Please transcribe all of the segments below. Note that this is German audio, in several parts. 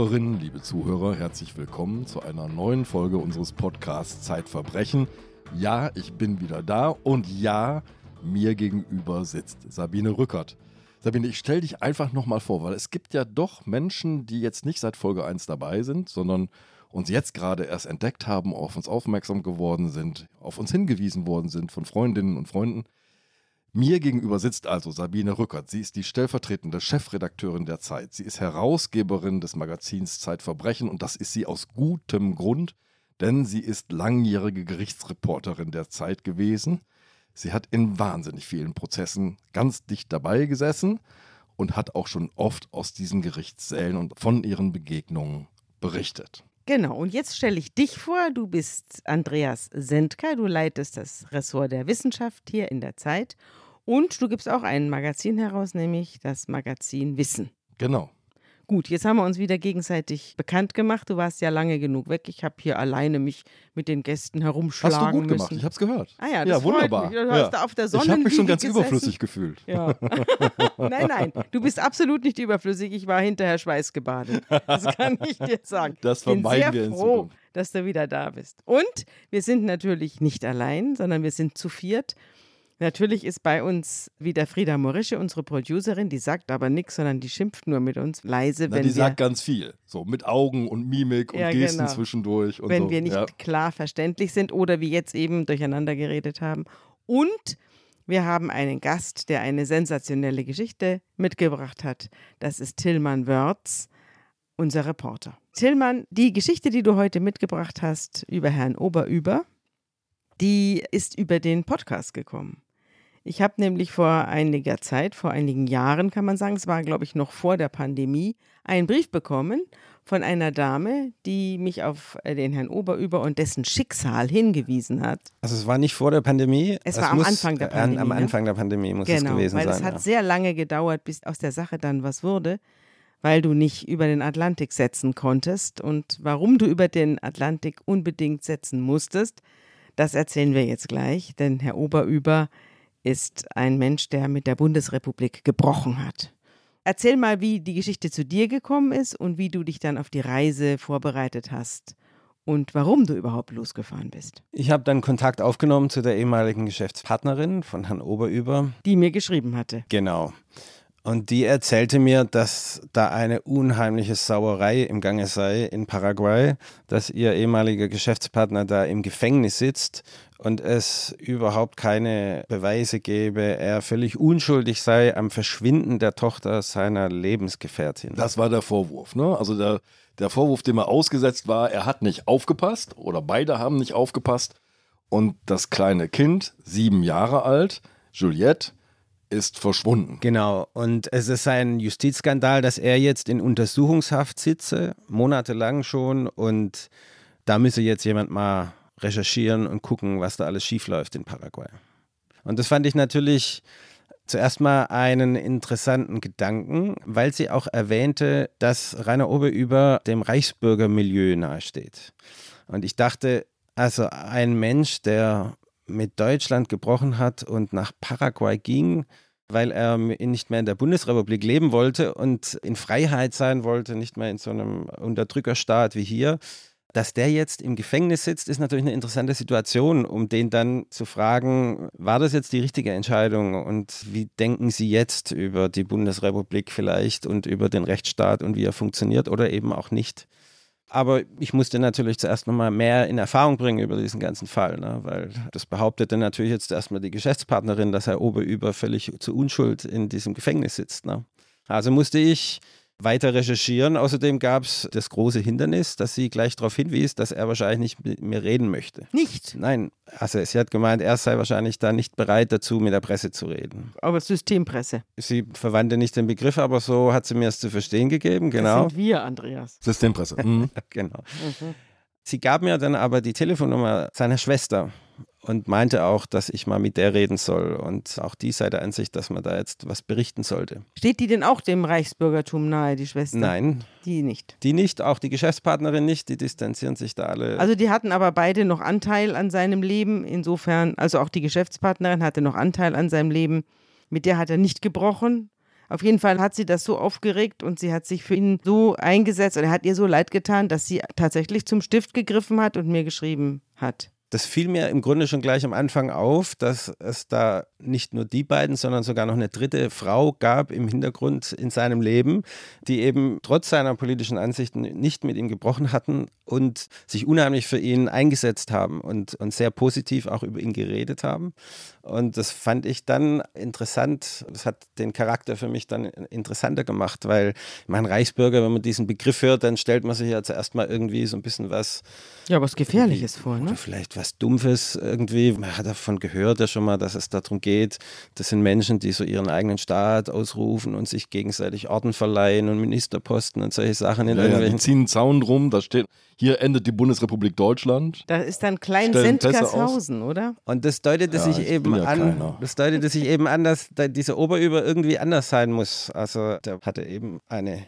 Zuhörerinnen, liebe Zuhörer, herzlich willkommen zu einer neuen Folge unseres Podcasts Zeitverbrechen. Ja, ich bin wieder da und ja, mir gegenüber sitzt Sabine Rückert. Sabine, ich stelle dich einfach nochmal vor, weil es gibt ja doch Menschen, die jetzt nicht seit Folge 1 dabei sind, sondern uns jetzt gerade erst entdeckt haben, auf uns aufmerksam geworden sind, auf uns hingewiesen worden sind von Freundinnen und Freunden. Mir gegenüber sitzt also Sabine Rückert. Sie ist die stellvertretende Chefredakteurin der Zeit. Sie ist Herausgeberin des Magazins Zeitverbrechen und das ist sie aus gutem Grund, denn sie ist langjährige Gerichtsreporterin der Zeit gewesen. Sie hat in wahnsinnig vielen Prozessen ganz dicht dabei gesessen und hat auch schon oft aus diesen Gerichtssälen und von ihren Begegnungen berichtet. Genau, und jetzt stelle ich dich vor. Du bist Andreas Sendker, du leitest das Ressort der Wissenschaft hier in der Zeit und du gibst auch ein Magazin heraus, nämlich das Magazin Wissen. Genau. Gut, jetzt haben wir uns wieder gegenseitig bekannt gemacht. Du warst ja lange genug weg. Ich habe hier alleine mich mit den Gästen herumschlagen Hast du gut müssen. gemacht, ich habe es gehört. Ah ja, das ja wunderbar. Mich. Du hast ja. da auf der ich habe mich schon ganz gesessen. überflüssig gefühlt. Ja. nein, nein, du bist absolut nicht überflüssig. Ich war hinterher schweißgebadet. Das kann ich dir sagen. Das vermeiden sehr wir in froh, Zukunft. dass du wieder da bist. Und wir sind natürlich nicht allein, sondern wir sind zu viert. Natürlich ist bei uns wieder Frieda Morische, unsere Producerin, die sagt aber nichts, sondern die schimpft nur mit uns leise, Na, wenn die wir, sagt ganz viel. So mit Augen und Mimik und Ja, Gesten genau. zwischendurch und wenn so. wir nicht ja. klar verständlich sind oder wie jetzt eben durcheinander geredet haben. Und wir haben einen Gast, der eine sensationelle Geschichte mitgebracht hat. Das ist Tillmann Wörz, unser Reporter. Tillmann, die Geschichte, die du heute mitgebracht hast über Herrn Oberüber, die ist über den Podcast gekommen. Ich habe nämlich vor einiger Zeit, vor einigen Jahren kann man sagen, es war glaube ich noch vor der Pandemie, einen Brief bekommen von einer Dame, die mich auf äh, den Herrn Oberüber und dessen Schicksal hingewiesen hat. Also es war nicht vor der Pandemie. Es war am Anfang der äh, an- Pandemie, Am ne? Anfang der Pandemie muss es Genau, gewesen weil sein. es hat ja. sehr lange gedauert, bis aus der Sache dann was wurde, weil du nicht über den Atlantik setzen konntest. Und warum du über den Atlantik unbedingt setzen musstest, das erzählen wir jetzt gleich, denn Herr Oberüber ist ein Mensch, der mit der Bundesrepublik gebrochen hat. Erzähl mal, wie die Geschichte zu dir gekommen ist und wie du dich dann auf die Reise vorbereitet hast und warum du überhaupt losgefahren bist. Ich habe dann Kontakt aufgenommen zu der ehemaligen Geschäftspartnerin von Herrn Oberüber. Die mir geschrieben hatte. Genau. Und die erzählte mir, dass da eine unheimliche Sauerei im Gange sei in Paraguay, dass ihr ehemaliger Geschäftspartner da im Gefängnis sitzt und es überhaupt keine Beweise gäbe, er völlig unschuldig sei am Verschwinden der Tochter seiner Lebensgefährtin. Das war der Vorwurf. Ne? Also der, der Vorwurf, dem er ausgesetzt war, er hat nicht aufgepasst oder beide haben nicht aufgepasst. Und das kleine Kind, sieben Jahre alt, Juliette, ist verschwunden. Genau, und es ist ein Justizskandal, dass er jetzt in Untersuchungshaft sitze, monatelang schon, und da müsse jetzt jemand mal recherchieren und gucken, was da alles schiefläuft in Paraguay. Und das fand ich natürlich zuerst mal einen interessanten Gedanken, weil sie auch erwähnte, dass Rainer Oberüber dem Reichsbürgermilieu nahesteht. Und ich dachte, also ein Mensch, der mit Deutschland gebrochen hat und nach Paraguay ging, weil er nicht mehr in der Bundesrepublik leben wollte und in Freiheit sein wollte, nicht mehr in so einem Unterdrückerstaat wie hier. Dass der jetzt im Gefängnis sitzt, ist natürlich eine interessante Situation, um den dann zu fragen, war das jetzt die richtige Entscheidung und wie denken Sie jetzt über die Bundesrepublik vielleicht und über den Rechtsstaat und wie er funktioniert oder eben auch nicht. Aber ich musste natürlich zuerst nochmal mehr in Erfahrung bringen über diesen ganzen Fall, ne? weil das behauptete natürlich jetzt erstmal die Geschäftspartnerin, dass Herr Oberüber völlig zu Unschuld in diesem Gefängnis sitzt. Ne? Also musste ich weiter recherchieren. Außerdem gab es das große Hindernis, dass sie gleich darauf hinwies, dass er wahrscheinlich nicht mit mir reden möchte. Nicht, Nein, also sie hat gemeint, er sei wahrscheinlich da nicht bereit dazu, mit der Presse zu reden. aber Systempresse. Sie verwandte nicht den Begriff, aber so hat sie mir es zu verstehen gegeben, genau. Das sind wir, Andreas. Systempresse. Mhm. Genau. Sie gab mir dann aber die Telefonnummer seiner Schwester und meinte auch, dass ich mal mit der reden soll. Und auch die sei der Ansicht, dass man da jetzt was berichten sollte. Steht die denn auch dem Reichsbürgertum nahe, die Schwester? Nein, Die nicht. die nicht, auch die Geschäftspartnerin nicht, die distanzieren sich da alle. Also die hatten aber beide noch Anteil an seinem Leben. Insofern, also auch die Geschäftspartnerin hatte noch Anteil an seinem Leben. Mit der hat er nicht gebrochen. Auf jeden Fall hat sie das so aufgeregt und sie hat sich für ihn so eingesetzt und er hat ihr so leid getan, dass sie tatsächlich zum Stift gegriffen hat und mir geschrieben hat. Das fiel mir im Grunde schon gleich am Anfang auf, dass es da nicht nur die beiden, sondern sogar noch eine dritte Frau gab im Hintergrund in seinem Leben, die eben trotz seiner politischen Ansichten nicht mit ihm gebrochen hatten und sich unheimlich für ihn eingesetzt haben und, und sehr positiv auch über ihn geredet haben. Und das fand ich dann interessant. Das hat den Charakter für mich dann interessanter gemacht, weil mein Reichsbürger, wenn man diesen Begriff hört, dann stellt man sich ja zuerst mal irgendwie so ein bisschen was. Ja, was Gefährliches vor, ne? Oder vielleicht was Dumpfes irgendwie. Man hat davon gehört ja schon mal, dass es darum geht. Das sind Menschen, die so ihren eigenen Staat ausrufen und sich gegenseitig Orden verleihen und Ministerposten und solche Sachen in Ja, ja, irgendwelchen. die ziehen einen Zaun drum, da steht, hier endet die Bundesrepublik Deutschland. Da ist dann Klein Sendkershausen, oder? Und das deutete Ja, sich ich eben ja an, keiner. das deutete sich eben an, dass da dieser Oberüber irgendwie anders sein muss. Also der hatte eben eine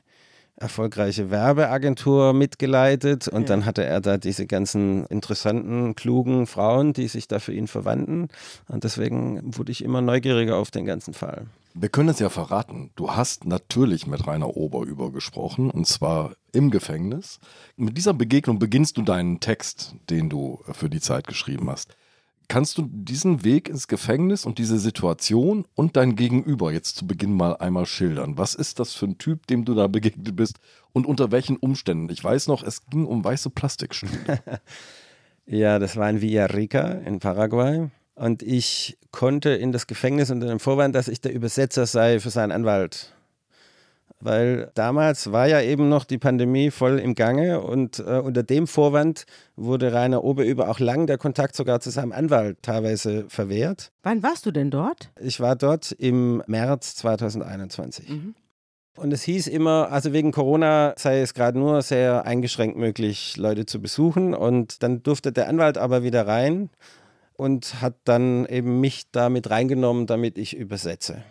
erfolgreiche Werbeagentur mitgeleitet und Ja. dann hatte er da diese ganzen interessanten, klugen Frauen, die sich da für ihn verwandten. Und deswegen wurde ich immer neugieriger auf den ganzen Fall. Wir können es ja verraten. Du hast natürlich mit Rainer Oberüber gesprochen und zwar im Gefängnis. Mit dieser Begegnung beginnst du deinen Text, den du für die Zeit geschrieben hast. Kannst du diesen Weg ins Gefängnis und diese Situation und dein Gegenüber jetzt zu Beginn mal einmal schildern? Was ist das für ein Typ, dem du da begegnet bist und unter welchen Umständen? Ich weiß noch, es ging um weiße Plastikstühle. Ja, das war in Villarrica in Paraguay. Und ich konnte in das Gefängnis unter dem Vorwand, dass ich der Übersetzer sei für seinen Anwalt. Weil damals war ja eben noch die Pandemie voll im Gange und äh, unter dem Vorwand wurde Rainer Oberüber auch lang der Kontakt sogar zu seinem Anwalt teilweise verwehrt. Wann warst du denn dort? Ich war dort im März 2021. Und es hieß immer, also wegen Corona sei es gerade nur sehr eingeschränkt möglich, Leute zu besuchen. Und dann durfte der Anwalt aber wieder rein und hat dann eben mich da mit reingenommen, damit ich übersetze.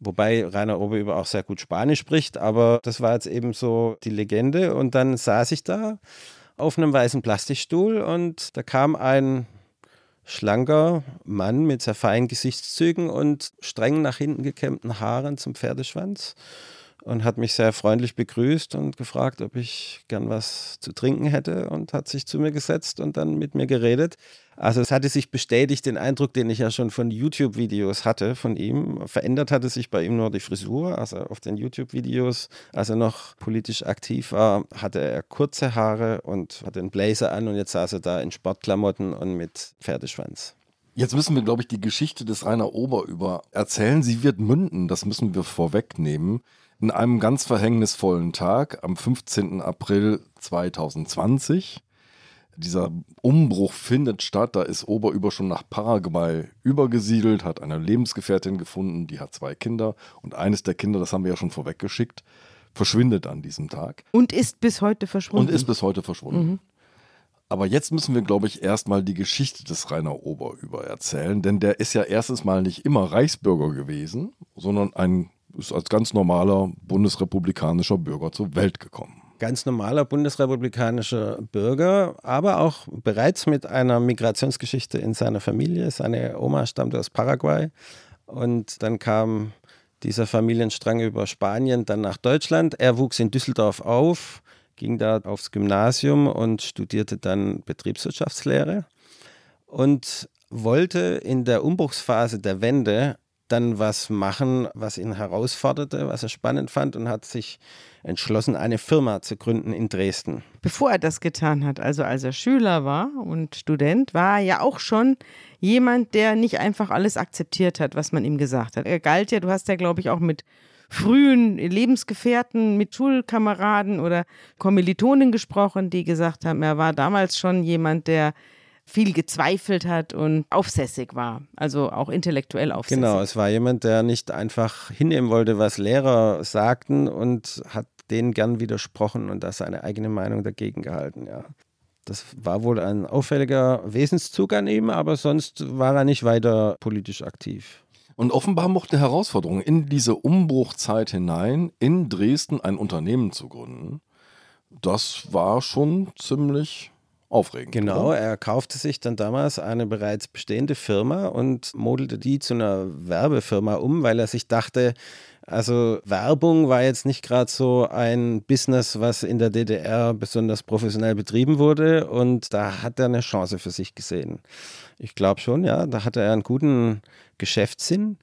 Wobei Rainer Oberüber auch sehr gut Spanisch spricht, aber das war jetzt eben so die Legende. Und dann saß ich da auf einem weißen Plastikstuhl und da kam ein schlanker Mann mit sehr feinen Gesichtszügen und streng nach hinten gekämmten Haaren zum Pferdeschwanz und hat mich sehr freundlich begrüßt und gefragt, ob ich gern was zu trinken hätte und hat sich zu mir gesetzt und dann mit mir geredet. Also es hatte sich bestätigt, den Eindruck, den ich ja schon von YouTube-Videos hatte von ihm. Verändert hatte sich bei ihm nur die Frisur. Also auf den YouTube-Videos, als er noch politisch aktiv war, hatte er kurze Haare und hatte einen Blazer an und jetzt saß er da in Sportklamotten und mit Pferdeschwanz. Jetzt müssen wir, glaube ich, die Geschichte des Rainer Oberüber erzählen. Sie wird münden, das müssen wir vorwegnehmen. In einem ganz verhängnisvollen Tag am 15. April 2020. Dieser Umbruch findet statt. Da ist Oberüber schon nach Paraguay übergesiedelt, hat eine Lebensgefährtin gefunden, die hat zwei Kinder. Und eines der Kinder, das haben wir ja schon vorweggeschickt, verschwindet an diesem Tag Und ist bis heute verschwunden. und ist bis heute verschwunden. Aber jetzt müssen wir, glaube ich, erstmal die Geschichte des Rainer Oberüber erzählen, denn der ist ja erstens mal nicht immer Reichsbürger gewesen, sondern ein, ist als ganz normaler bundesrepublikanischer Bürger zur Welt gekommen. Ganz normaler bundesrepublikanischer Bürger, aber auch bereits mit einer Migrationsgeschichte in seiner Familie. Seine Oma stammte aus Paraguay und dann kam dieser Familienstrang über Spanien dann nach Deutschland. Er wuchs in Düsseldorf auf, ging da aufs Gymnasium und studierte dann Betriebswirtschaftslehre und wollte in der Umbruchsphase der Wende dann was machen, was ihn herausforderte, was er spannend fand und hat sich entschlossen, eine Firma zu gründen in Dresden. Bevor er das getan hat, also als er Schüler war und Student, war er ja auch schon jemand, der nicht einfach alles akzeptiert hat, was man ihm gesagt hat. Er galt ja, du hast ja, glaube ich, auch mit frühen Lebensgefährten, mit Schulkameraden oder Kommilitonen gesprochen, die gesagt haben, er war damals schon jemand, der viel gezweifelt hat und aufsässig war, also auch intellektuell aufsässig. Genau, es war jemand, der nicht einfach hinnehmen wollte, was Lehrer sagten und hat denen gern widersprochen und da seine eigene Meinung dagegen gehalten, ja. Das war wohl ein auffälliger Wesenszug an ihm, aber sonst war er nicht weiter politisch aktiv. Und offenbar mochte Herausforderung, in diese Umbruchzeit hinein in Dresden ein Unternehmen zu gründen. Das war schon ziemlich aufregend. Genau, oder? er kaufte sich dann damals eine bereits bestehende Firma und modelte die zu einer Werbefirma um, weil er sich dachte, also Werbung war jetzt nicht gerade so ein Business, was in der DDR besonders professionell betrieben wurde und da hat er eine Chance für sich gesehen. Ich glaube schon, ja, da hatte er einen guten Geschäftssinn.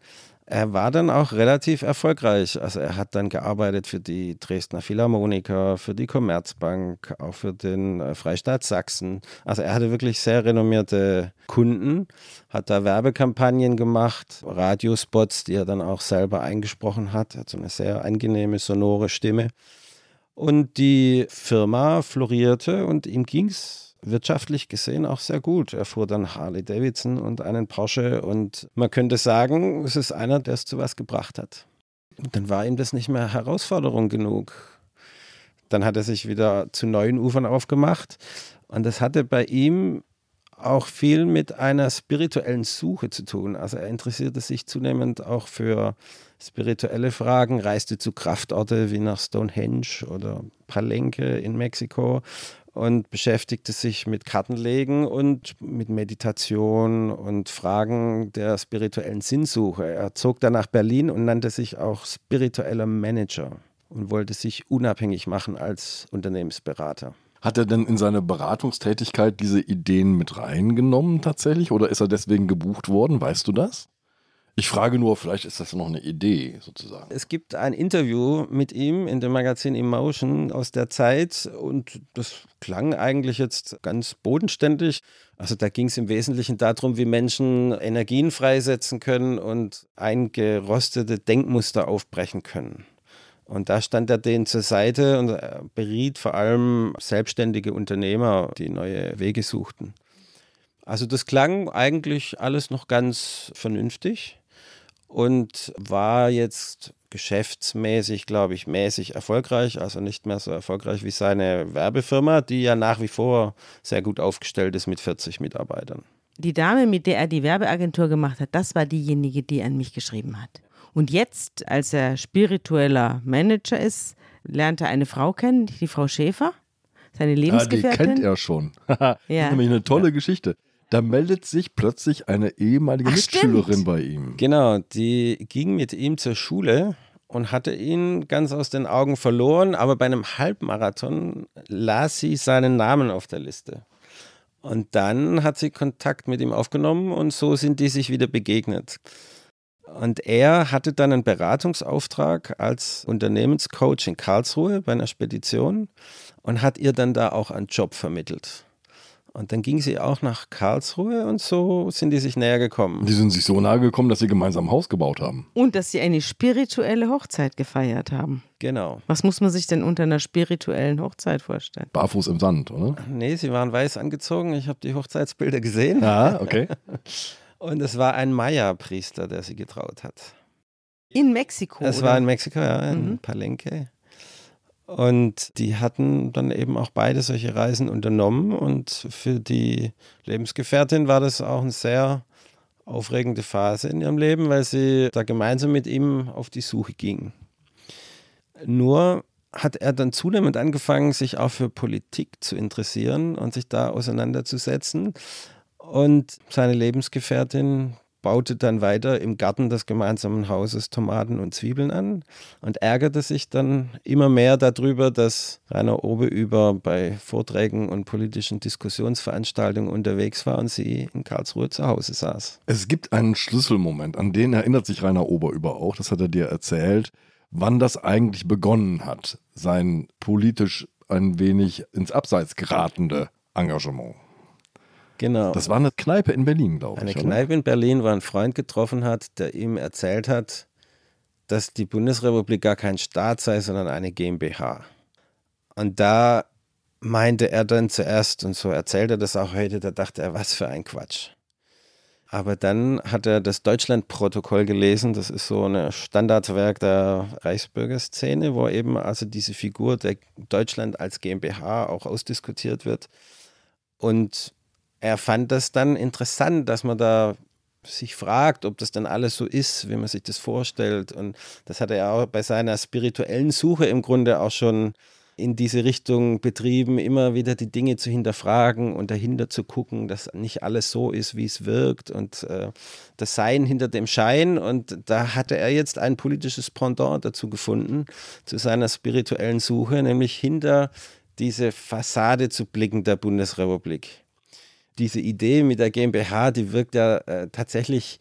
Er war dann auch relativ erfolgreich. Also er hat dann gearbeitet für die Dresdner Philharmoniker, für die Commerzbank, auch für den äh, Freistaat Sachsen. Also er hatte wirklich sehr renommierte Kunden, hat da Werbekampagnen gemacht, Radiospots, die er dann auch selber eingesprochen hat. Er hat so eine sehr angenehme, sonore Stimme. Und die Firma florierte und ihm ging es wirtschaftlich gesehen auch sehr gut. Er fuhr dann Harley Davidson und einen Porsche und man könnte sagen, es ist einer, der es zu was gebracht hat. Und dann war ihm das nicht mehr Herausforderung genug. Dann hat er sich wieder zu neuen Ufern aufgemacht und das hatte bei ihm auch viel mit einer spirituellen Suche zu tun. Also er interessierte sich zunehmend auch für spirituelle Fragen, reiste zu Kraftorte wie nach Stonehenge oder Palenque in Mexiko und beschäftigte sich mit Kartenlegen und mit Meditation und Fragen der spirituellen Sinnsuche. Er zog dann nach Berlin und nannte sich auch spiritueller Manager und wollte sich unabhängig machen als Unternehmensberater. Hat er denn in seine Beratungstätigkeit diese Ideen mit reingenommen tatsächlich oder ist er deswegen gebucht worden? Weißt du das? Ich frage nur, vielleicht ist das noch eine Idee sozusagen. Es gibt ein Interview mit ihm in dem Magazin Emotion aus der Zeit und das klang eigentlich jetzt ganz bodenständig. Also da ging es im Wesentlichen darum, wie Menschen Energien freisetzen können und eingerostete Denkmuster aufbrechen können. Und da stand er denen zur Seite und beriet vor allem selbstständige Unternehmer, die neue Wege suchten. Also das klang eigentlich alles noch ganz vernünftig und war jetzt geschäftsmäßig, glaube ich, mäßig erfolgreich, also nicht mehr so erfolgreich wie seine Werbefirma, die ja nach wie vor sehr gut aufgestellt ist mit 40 Mitarbeitern. Die Dame, mit der er die Werbeagentur gemacht hat, das war diejenige, die an mich geschrieben hat. Und jetzt, als er spiritueller Manager ist, lernt er eine Frau kennen, die Frau Schäfer, seine Lebensgefährtin. Ah, die kennt er schon. das ist nämlich eine tolle ja. Geschichte da meldet sich plötzlich eine ehemalige Ach, Mitschülerin stimmt. bei ihm. Genau, die ging mit ihm zur Schule und hatte ihn ganz aus den Augen verloren, aber bei einem Halbmarathon las sie seinen Namen auf der Liste. Und dann hat sie Kontakt mit ihm aufgenommen und so sind die sich wieder begegnet. Und er hatte dann einen Beratungsauftrag als Unternehmenscoach in Karlsruhe bei einer Spedition und hat ihr dann da auch einen Job vermittelt. Und dann ging sie auch nach Karlsruhe und so sind die sich näher gekommen. Die sind sich so nahe gekommen, dass sie gemeinsam ein Haus gebaut haben. Und dass sie eine spirituelle Hochzeit gefeiert haben. Genau. Was muss man sich denn unter einer spirituellen Hochzeit vorstellen? Barfuß im Sand, oder? Nee, sie waren weiß angezogen. Ich habe die Hochzeitsbilder gesehen. Ja, okay. und es war ein Maya-Priester, der sie getraut hat. In Mexiko? Es war in Mexiko, ja, in mhm. Palenque. Und die hatten dann eben auch beide solche Reisen unternommen. Und für die Lebensgefährtin war das auch eine sehr aufregende Phase in ihrem Leben, weil sie da gemeinsam mit ihm auf die Suche ging. Nur hat er dann zunehmend angefangen, sich auch für Politik zu interessieren und sich da auseinanderzusetzen. Und seine Lebensgefährtin baute dann weiter im Garten des gemeinsamen Hauses Tomaten und Zwiebeln an und ärgerte sich dann immer mehr darüber, dass Rainer Obeüber bei Vorträgen und politischen Diskussionsveranstaltungen unterwegs war und sie in Karlsruhe zu Hause saß. Es gibt einen Schlüsselmoment, an den erinnert sich Rainer Oberüber auch, das hat er dir erzählt, wann das eigentlich begonnen hat, sein politisch ein wenig ins Abseits geratende Engagement. Genau. Das war eine Kneipe in Berlin, glaube ich. Eine Kneipe in Berlin, wo ein Freund getroffen hat, der ihm erzählt hat, dass die Bundesrepublik gar kein Staat sei, sondern eine GmbH. Und da meinte er dann zuerst, und so erzählt er das auch heute, da dachte er, was für ein Quatsch. Aber dann hat er das Deutschlandprotokoll gelesen, das ist so ein Standardwerk der Reichsbürgerszene, wo eben also diese Figur der Deutschland als GmbH auch ausdiskutiert wird. Und er fand das dann interessant, dass man da sich fragt, ob das dann alles so ist, wie man sich das vorstellt. Und das hat er auch bei seiner spirituellen Suche im Grunde auch schon in diese Richtung betrieben, immer wieder die Dinge zu hinterfragen und dahinter zu gucken, dass nicht alles so ist, wie es wirkt und äh, das Sein hinter dem Schein. Und da hatte er jetzt ein politisches Pendant dazu gefunden, zu seiner spirituellen Suche, nämlich hinter diese Fassade zu blicken der Bundesrepublik. Diese Idee mit der GmbH, die wirkt ja äh, tatsächlich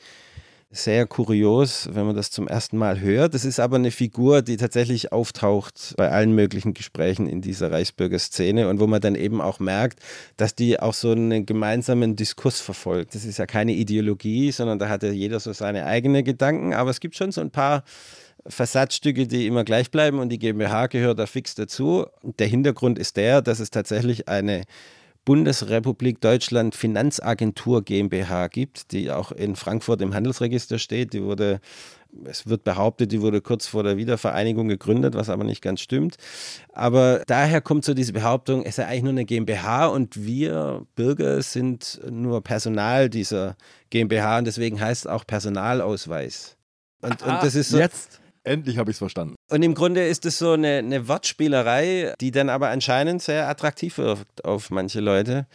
sehr kurios, wenn man das zum ersten Mal hört. Das ist aber eine Figur, die tatsächlich auftaucht bei allen möglichen Gesprächen in dieser Reichsbürger Szene und wo man dann eben auch merkt, dass die auch so einen gemeinsamen Diskurs verfolgt. Das ist ja keine Ideologie, sondern da hat ja jeder so seine eigenen Gedanken, aber es gibt schon so ein paar Versatzstücke, die immer gleich bleiben und die GmbH gehört da fix dazu. Der Hintergrund ist der, dass es tatsächlich eine Bundesrepublik Deutschland Finanzagentur GmbH gibt, die auch in Frankfurt im Handelsregister steht. Die wurde, es wird behauptet, die wurde kurz vor der Wiedervereinigung gegründet, was aber nicht ganz stimmt. Aber daher kommt so diese Behauptung, es sei eigentlich nur eine GmbH und wir Bürger sind nur Personal dieser GmbH und deswegen heißt es auch Personalausweis. Und, und das ist so, Jetzt Endlich habe ich es verstanden. Und im Grunde ist es so eine, eine Wortspielerei, die dann aber anscheinend sehr attraktiv wirkt auf manche Leute.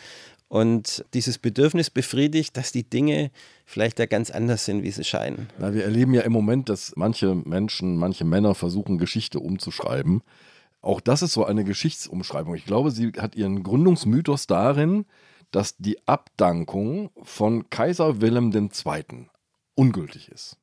Und dieses Bedürfnis befriedigt, dass die Dinge vielleicht ja ganz anders sind, wie sie scheinen. Na, wir erleben ja im Moment, dass manche Menschen, manche Männer versuchen, Geschichte umzuschreiben. Auch das ist so eine Geschichtsumschreibung. Ich glaube, sie hat ihren Gründungsmythos darin, dass die Abdankung von Kaiser Wilhelm II. ungültig ist.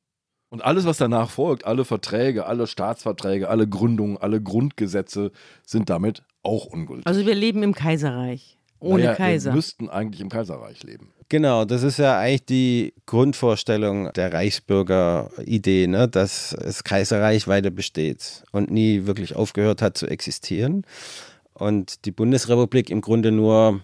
Und alles, was danach folgt, alle Verträge, alle Staatsverträge, alle Gründungen, alle Grundgesetze sind damit auch ungültig. Also wir leben im Kaiserreich. Ohne naja, Kaiser. Wir müssten eigentlich im Kaiserreich leben. Genau, das ist ja eigentlich die Grundvorstellung der Reichsbürger-Idee, ne? dass das Kaiserreich weiter besteht und nie wirklich aufgehört hat zu existieren. Und die Bundesrepublik im Grunde nur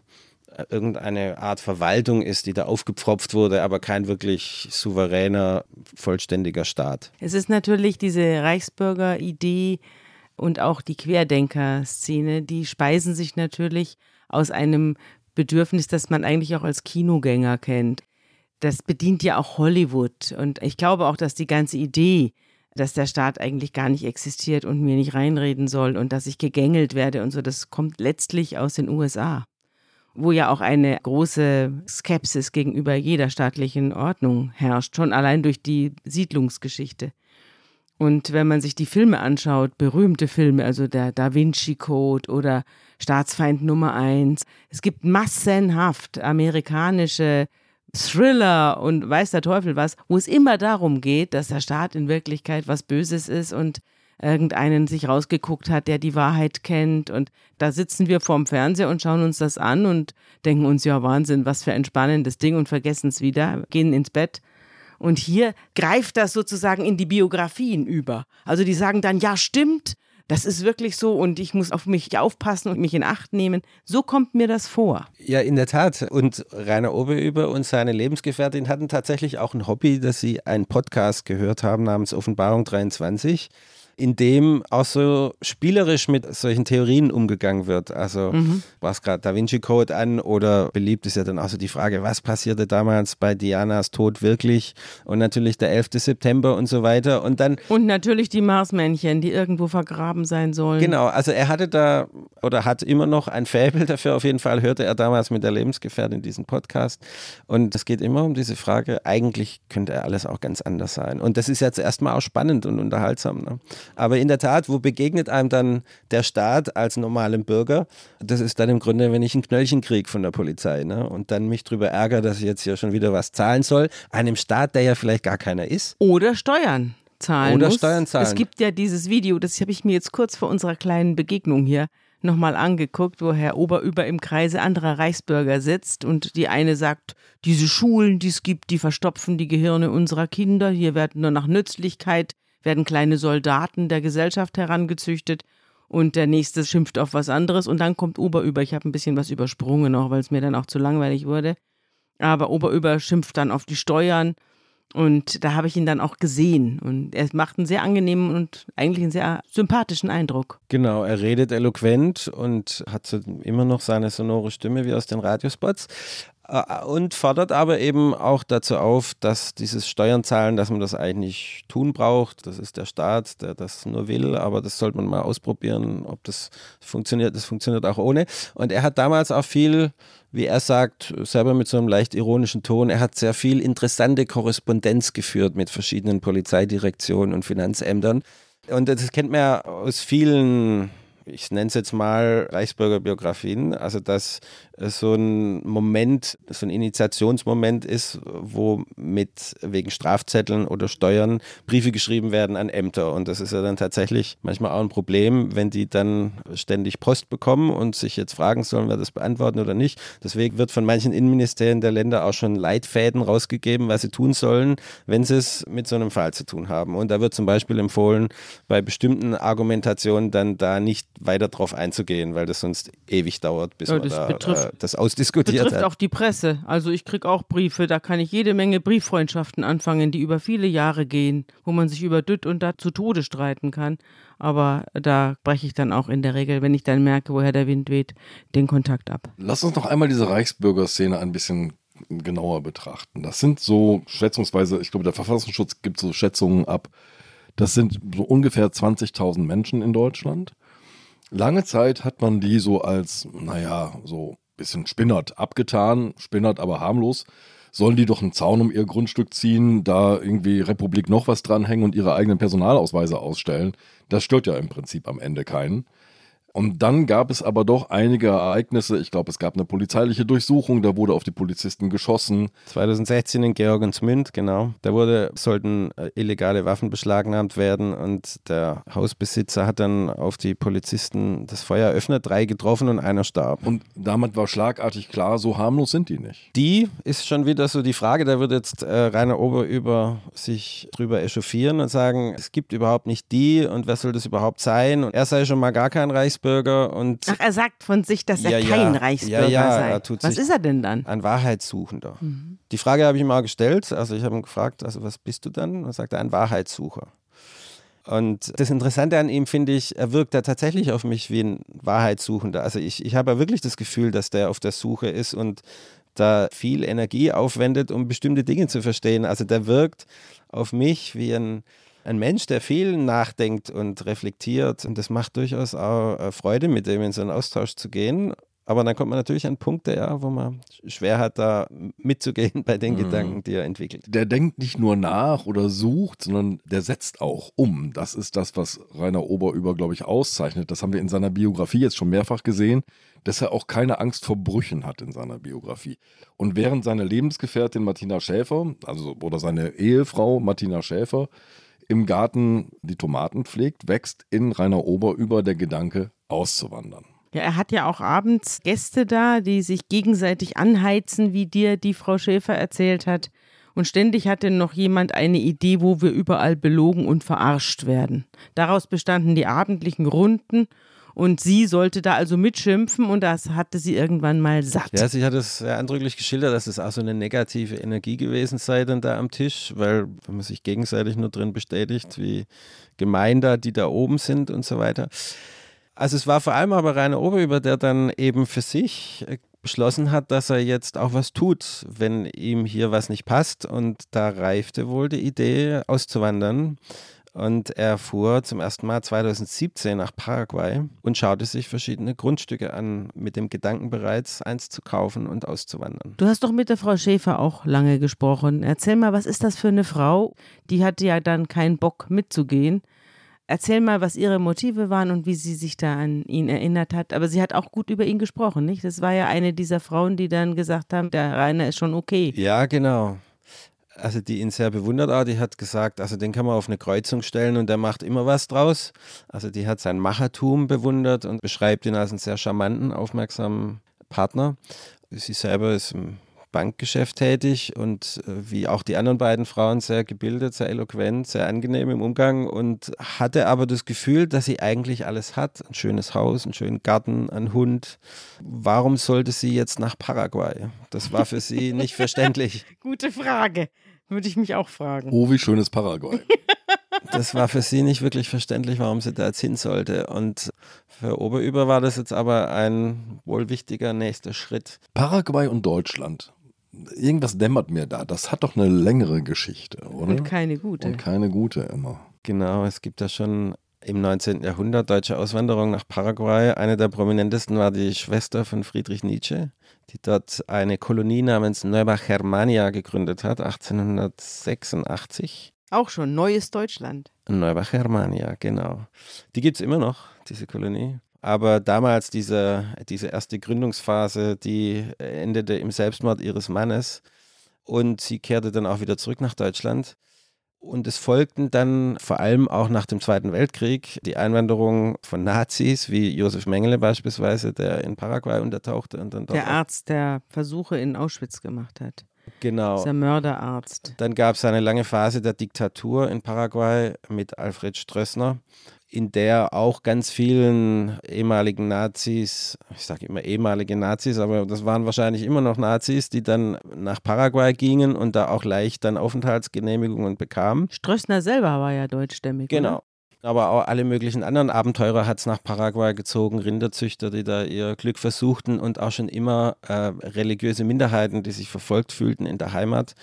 irgendeine Art Verwaltung ist, die da aufgepfropft wurde, aber kein wirklich souveräner, vollständiger Staat. Es ist natürlich diese Reichsbürger-Idee und auch die Querdenker-Szene, die speisen sich natürlich aus einem Bedürfnis, das man eigentlich auch als Kinogänger kennt. Das bedient ja auch Hollywood. Und ich glaube auch, dass die ganze Idee, dass der Staat eigentlich gar nicht existiert und mir nicht reinreden soll und dass ich gegängelt werde und so, das kommt letztlich aus den USA wo ja auch eine große Skepsis gegenüber jeder staatlichen Ordnung herrscht, schon allein durch die Siedlungsgeschichte. Und wenn man sich die Filme anschaut, berühmte Filme, also der Da Vinci Code oder Staatsfeind Nummer eins, es gibt massenhaft amerikanische Thriller und weiß der Teufel was, wo es immer darum geht, dass der Staat in Wirklichkeit was Böses ist und irgendeinen sich rausgeguckt hat, der die Wahrheit kennt. Und da sitzen wir vorm Fernseher und schauen uns das an und denken uns, ja, Wahnsinn, was für ein spannendes Ding und vergessen es wieder, gehen ins Bett. Und hier greift das sozusagen in die Biografien über. Also die sagen dann, ja, stimmt, das ist wirklich so und ich muss auf mich aufpassen und mich in Acht nehmen. So kommt mir das vor. Ja, in der Tat. Und Rainer Oberüber und seine Lebensgefährtin hatten tatsächlich auch ein Hobby, dass sie einen Podcast gehört haben namens Offenbarung 23 in dem auch so spielerisch mit solchen Theorien umgegangen wird. Also mhm. was gerade Da Vinci Code an oder beliebt ist ja dann auch so die Frage, was passierte damals bei Dianas Tod wirklich und natürlich der 11. September und so weiter und dann und natürlich die Marsmännchen, die irgendwo vergraben sein sollen. Genau, also er hatte da oder hat immer noch ein Faible dafür. Auf jeden Fall hörte er damals mit der Lebensgefährtin diesen Podcast und es geht immer um diese Frage. Eigentlich könnte er alles auch ganz anders sein und das ist jetzt erstmal auch spannend und unterhaltsam. Ne? Aber in der Tat, wo begegnet einem dann der Staat als normalem Bürger? Das ist dann im Grunde, wenn ich ein Knöllchen kriege von der Polizei ne? und dann mich darüber ärgere, dass ich jetzt hier schon wieder was zahlen soll. Einem Staat, der ja vielleicht gar keiner ist. Oder Steuern zahlen Oder muss. Steuern zahlen. Es gibt ja dieses Video, das habe ich mir jetzt kurz vor unserer kleinen Begegnung hier nochmal angeguckt, wo Herr Oberüber im Kreise anderer Reichsbürger sitzt und die eine sagt, diese Schulen, die es gibt, die verstopfen die Gehirne unserer Kinder, hier werden nur nach Nützlichkeit werden kleine Soldaten der Gesellschaft herangezüchtet und der nächste schimpft auf was anderes und dann kommt Oberüber. Ich habe ein bisschen was übersprungen noch, weil es mir dann auch zu langweilig wurde. Aber Oberüber schimpft dann auf die Steuern und da habe ich ihn dann auch gesehen und er macht einen sehr angenehmen und eigentlich einen sehr sympathischen Eindruck. Genau, er redet eloquent und hat so immer noch seine sonore Stimme wie aus den Radiospots. Äh, und fordert aber eben auch dazu auf, dass dieses Steuern zahlen, dass man das eigentlich tun braucht. Das ist der Staat, der das nur will, aber das sollte man mal ausprobieren, ob das funktioniert. Das funktioniert auch ohne. Und er hat damals auch viel wie er sagt, selber mit so einem leicht ironischen Ton, er hat sehr viel interessante Korrespondenz geführt mit verschiedenen Polizeidirektionen und Finanzämtern. Und das kennt man ja aus vielen ich nenne es jetzt mal Reichsbürgerbiografien, also dass so ein Moment, so ein Initiationsmoment ist, wo mit wegen Strafzetteln oder Steuern Briefe geschrieben werden an Ämter. Und das ist ja dann tatsächlich manchmal auch ein Problem, wenn die dann ständig Post bekommen und sich jetzt fragen sollen, wer das beantworten oder nicht. Deswegen wird von manchen Innenministerien der Länder auch schon Leitfäden rausgegeben, was sie tun sollen, wenn sie es mit so einem Fall zu tun haben. Und da wird zum Beispiel empfohlen, bei bestimmten Argumentationen dann da nicht weiter drauf einzugehen, weil das sonst ewig dauert, bis ja, man da äh, das ausdiskutiert betrifft hat. auch die Presse. Also ich kriege auch Briefe, da kann ich jede Menge Brieffreundschaften anfangen, die über viele Jahre gehen, wo man sich über Dütt und da zu Tode streiten kann. Aber da breche ich dann auch in der Regel, wenn ich dann merke, woher der Wind weht, den Kontakt ab. Lass uns noch einmal diese Reichsbürgerszene ein bisschen genauer betrachten. Das sind so schätzungsweise, ich glaube, der Verfassungsschutz gibt so Schätzungen ab. Das sind so ungefähr 20.000 Menschen in Deutschland. Lange Zeit hat man die so als, naja, so bisschen spinnert abgetan, spinnert aber harmlos. Sollen die doch einen Zaun um ihr Grundstück ziehen, da irgendwie Republik noch was dranhängen und ihre eigenen Personalausweise ausstellen? Das stört ja im Prinzip am Ende keinen. Und dann gab es aber doch einige Ereignisse. Ich glaube, es gab eine polizeiliche Durchsuchung, da wurde auf die Polizisten geschossen. 2016 in Georgensmünd, genau. Da wurde, sollten äh, illegale Waffen beschlagnahmt werden und der Hausbesitzer hat dann auf die Polizisten das Feuer eröffnet, drei getroffen und einer starb. Und damit war schlagartig klar, so harmlos sind die nicht. Die ist schon wieder so die Frage, da wird jetzt äh, Rainer Oberüber sich drüber echauffieren und sagen, es gibt überhaupt nicht die und wer soll das überhaupt sein? Und er sei schon mal gar kein Reichs Reichsbürger und. Ach, er sagt von sich, dass er ja, kein Reichsbürger ja, sei. was ist er denn dann? Ein Wahrheitssuchender. Mhm. Die Frage habe ich ihm mal gestellt. Also ich habe ihn gefragt, also was bist du dann? Und sagt er, ein Wahrheitssucher. Und das Interessante an ihm finde ich, er wirkt da tatsächlich auf mich wie ein Wahrheitssuchender. Also ich, ich habe ja wirklich das Gefühl, dass der auf der Suche ist und da viel Energie aufwendet, um bestimmte Dinge zu verstehen. Also der wirkt auf mich wie ein ein Mensch, der viel nachdenkt und reflektiert. Und das macht durchaus auch äh, Freude, mit dem in so einen Austausch zu gehen. Aber dann kommt man natürlich an Punkte, ja, wo man schwer hat, da mitzugehen bei den mhm. Gedanken, die er entwickelt. Der denkt nicht nur nach oder sucht, sondern der setzt auch um. Das ist das, was Rainer Oberüber, glaube ich, auszeichnet. Das haben wir in seiner Biografie jetzt schon mehrfach gesehen, dass er auch keine Angst vor Brüchen hat in seiner Biografie. Und während seine Lebensgefährtin Martina Schäfer, also oder seine Ehefrau Martina Schäfer, im Garten die Tomaten pflegt, wächst in Rainer Oberüber der Gedanke, auszuwandern. Ja, er hat ja auch abends Gäste da, die sich gegenseitig anheizen, wie dir die Frau Schäfer erzählt hat. Und ständig hatte noch jemand eine Idee, wo wir überall belogen und verarscht werden. Daraus bestanden die abendlichen Runden und sie sollte da also mitschimpfen und das hatte sie irgendwann mal satt. Ja, sie hat es sehr eindrücklich geschildert, dass es auch so eine negative Energie gewesen sei dann da am Tisch, weil wenn man sich gegenseitig nur drin bestätigt, wie gemein da die da oben sind und so weiter. Also es war vor allem aber Rainer Oberüber, der dann eben für sich äh, beschlossen hat, dass er jetzt auch was tut, wenn ihm hier was nicht passt. Und da reifte wohl die Idee, auszuwandern. Und er fuhr zum ersten Mal 2017 nach Paraguay und schaute sich verschiedene Grundstücke an, mit dem Gedanken bereits, eins zu kaufen und auszuwandern. Du hast doch mit der Frau Schäfer auch lange gesprochen. Erzähl mal, was ist das für eine Frau? Die hatte ja dann keinen Bock mitzugehen. Erzähl mal, was ihre Motive waren und wie sie sich da an ihn erinnert hat. Aber sie hat auch gut über ihn gesprochen, nicht? Das war ja eine dieser Frauen, die dann gesagt haben, der Rainer ist schon okay. Ja, genau also die ihn sehr bewundert auch, die hat gesagt, also den kann man auf eine Kreuzung stellen und der macht immer was draus. Also die hat sein Machertum bewundert und beschreibt ihn als einen sehr charmanten, aufmerksamen Partner. Sie selber ist im Bankgeschäft tätig und äh, wie auch die anderen beiden Frauen sehr gebildet, sehr eloquent, sehr angenehm im Umgang und hatte aber das Gefühl, dass sie eigentlich alles hat. Ein schönes Haus, einen schönen Garten, einen Hund. Warum sollte sie jetzt nach Paraguay? Das war für sie nicht verständlich. Gute Frage. Würde ich mich auch fragen. Oh, wie schön ist Paraguay. das war für sie nicht wirklich verständlich, warum sie da jetzt hin sollte. Und für Oberüber war das jetzt aber ein wohl wichtiger nächster Schritt. Paraguay und Deutschland irgendwas dämmert mir da. Das hat doch eine längere Geschichte, oder? Und keine gute. Und keine gute immer. Genau, es gibt ja schon im 19. Jahrhundert deutsche Auswanderung nach Paraguay. Eine der prominentesten war die Schwester von Friedrich Nietzsche, die dort eine Kolonie namens Nueva Germania gegründet hat, 1886. Auch schon neues Deutschland. Nueva Germania, genau. Die gibt es immer noch, diese Kolonie. Aber damals diese, diese erste Gründungsphase, die endete im Selbstmord ihres Mannes und sie kehrte dann auch wieder zurück nach Deutschland. Und es folgten dann vor allem auch nach dem Zweiten Weltkrieg die Einwanderung von Nazis, wie Josef Mengele beispielsweise, der in Paraguay untertauchte und dann Der Arzt, der Versuche in Auschwitz gemacht hat. Genau. Dieser Mörderarzt. Dann gab es eine lange Phase der Diktatur in Paraguay mit Alfred Strössner, in der auch ganz vielen ehemaligen Nazis, ich sage immer ehemalige Nazis, aber das waren wahrscheinlich immer noch Nazis, die dann nach Paraguay gingen und da auch leicht dann Aufenthaltsgenehmigungen bekamen. Strössner selber war ja deutschstämmig. Genau. Oder? Aber auch alle möglichen anderen Abenteurer hat es nach Paraguay gezogen, Rinderzüchter, die da ihr Glück versuchten und auch schon immer äh, religiöse Minderheiten, die sich verfolgt fühlten in der Heimat.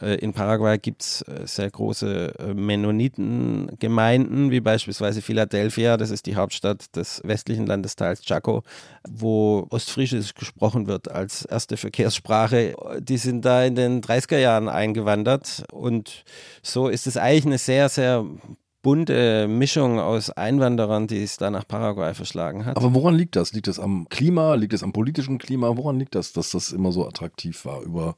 Äh, in Paraguay gibt es äh, sehr große äh, Mennonitengemeinden, wie beispielsweise Philadelphia, das ist die Hauptstadt des westlichen Landesteils Chaco, wo Ostfriesisch gesprochen wird als erste Verkehrssprache. Die sind da in den 30er Jahren eingewandert und so ist es eigentlich eine sehr, sehr bunte Mischung aus Einwanderern, die es da nach Paraguay verschlagen hat. Aber woran liegt das? Liegt es am Klima? Liegt es am politischen Klima? Woran liegt das, dass das immer so attraktiv war? Über,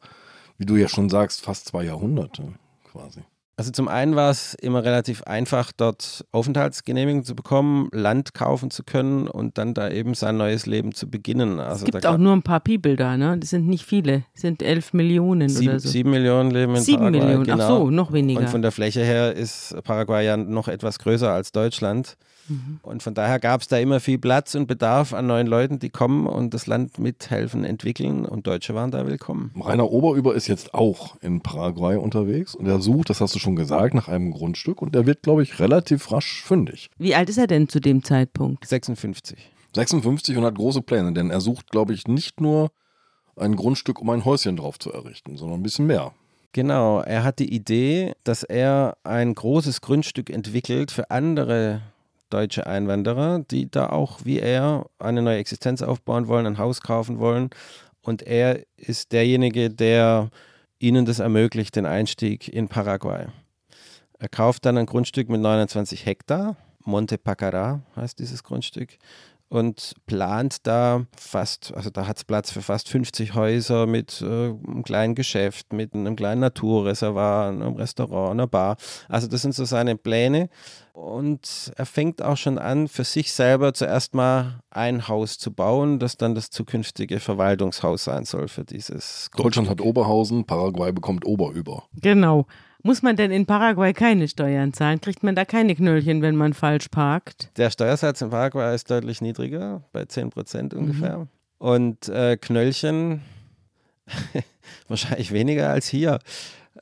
wie du ja schon sagst, fast zwei Jahrhunderte quasi. Also zum einen war es immer relativ einfach, dort Aufenthaltsgenehmigung zu bekommen, Land kaufen zu können und dann da eben sein neues Leben zu beginnen. Also es gibt auch nur ein paar People da, ne? Das sind nicht viele. Es sind elf Millionen sieben, oder so. Sieben Millionen leben in Sieben Paraguay. Millionen, genau. ach so, noch weniger. Und von der Fläche her ist Paraguay ja noch etwas größer als Deutschland. Mhm. Und von daher gab es da immer viel Platz und Bedarf an neuen Leuten, die kommen und das Land mithelfen, entwickeln. Und Deutsche waren da willkommen. Rainer Oberüber ist jetzt auch in Paraguay unterwegs und er sucht, das hast du schon gesagt, nach einem Grundstück und der wird, glaube ich, relativ rasch fündig. Wie alt ist er denn zu dem Zeitpunkt? 56. 56 und hat große Pläne, denn er sucht, glaube ich, nicht nur ein Grundstück, um ein Häuschen drauf zu errichten, sondern ein bisschen mehr. Genau, er hat die Idee, dass er ein großes Grundstück entwickelt für andere deutsche Einwanderer, die da auch wie er eine neue Existenz aufbauen wollen, ein Haus kaufen wollen. Und er ist derjenige, der ihnen das ermöglicht, den Einstieg in Paraguay. Er kauft dann ein Grundstück mit 29 Hektar, Monte Pacara heißt dieses Grundstück, und plant da fast, also da hat es Platz für fast 50 Häuser mit äh, einem kleinen Geschäft, mit einem kleinen Naturreservat, einem Restaurant, einer Bar. Also das sind so seine Pläne. Und er fängt auch schon an, für sich selber zuerst mal ein Haus zu bauen, das dann das zukünftige Verwaltungshaus sein soll für dieses Deutschland hat Oberhausen, Paraguay bekommt Oberüber. Genau. Muss man denn in Paraguay keine Steuern zahlen? Kriegt man da keine Knöllchen, wenn man falsch parkt? Der Steuersatz in Paraguay ist deutlich niedriger, bei 10 Prozent ungefähr. Mhm. Und äh, Knöllchen wahrscheinlich weniger als hier.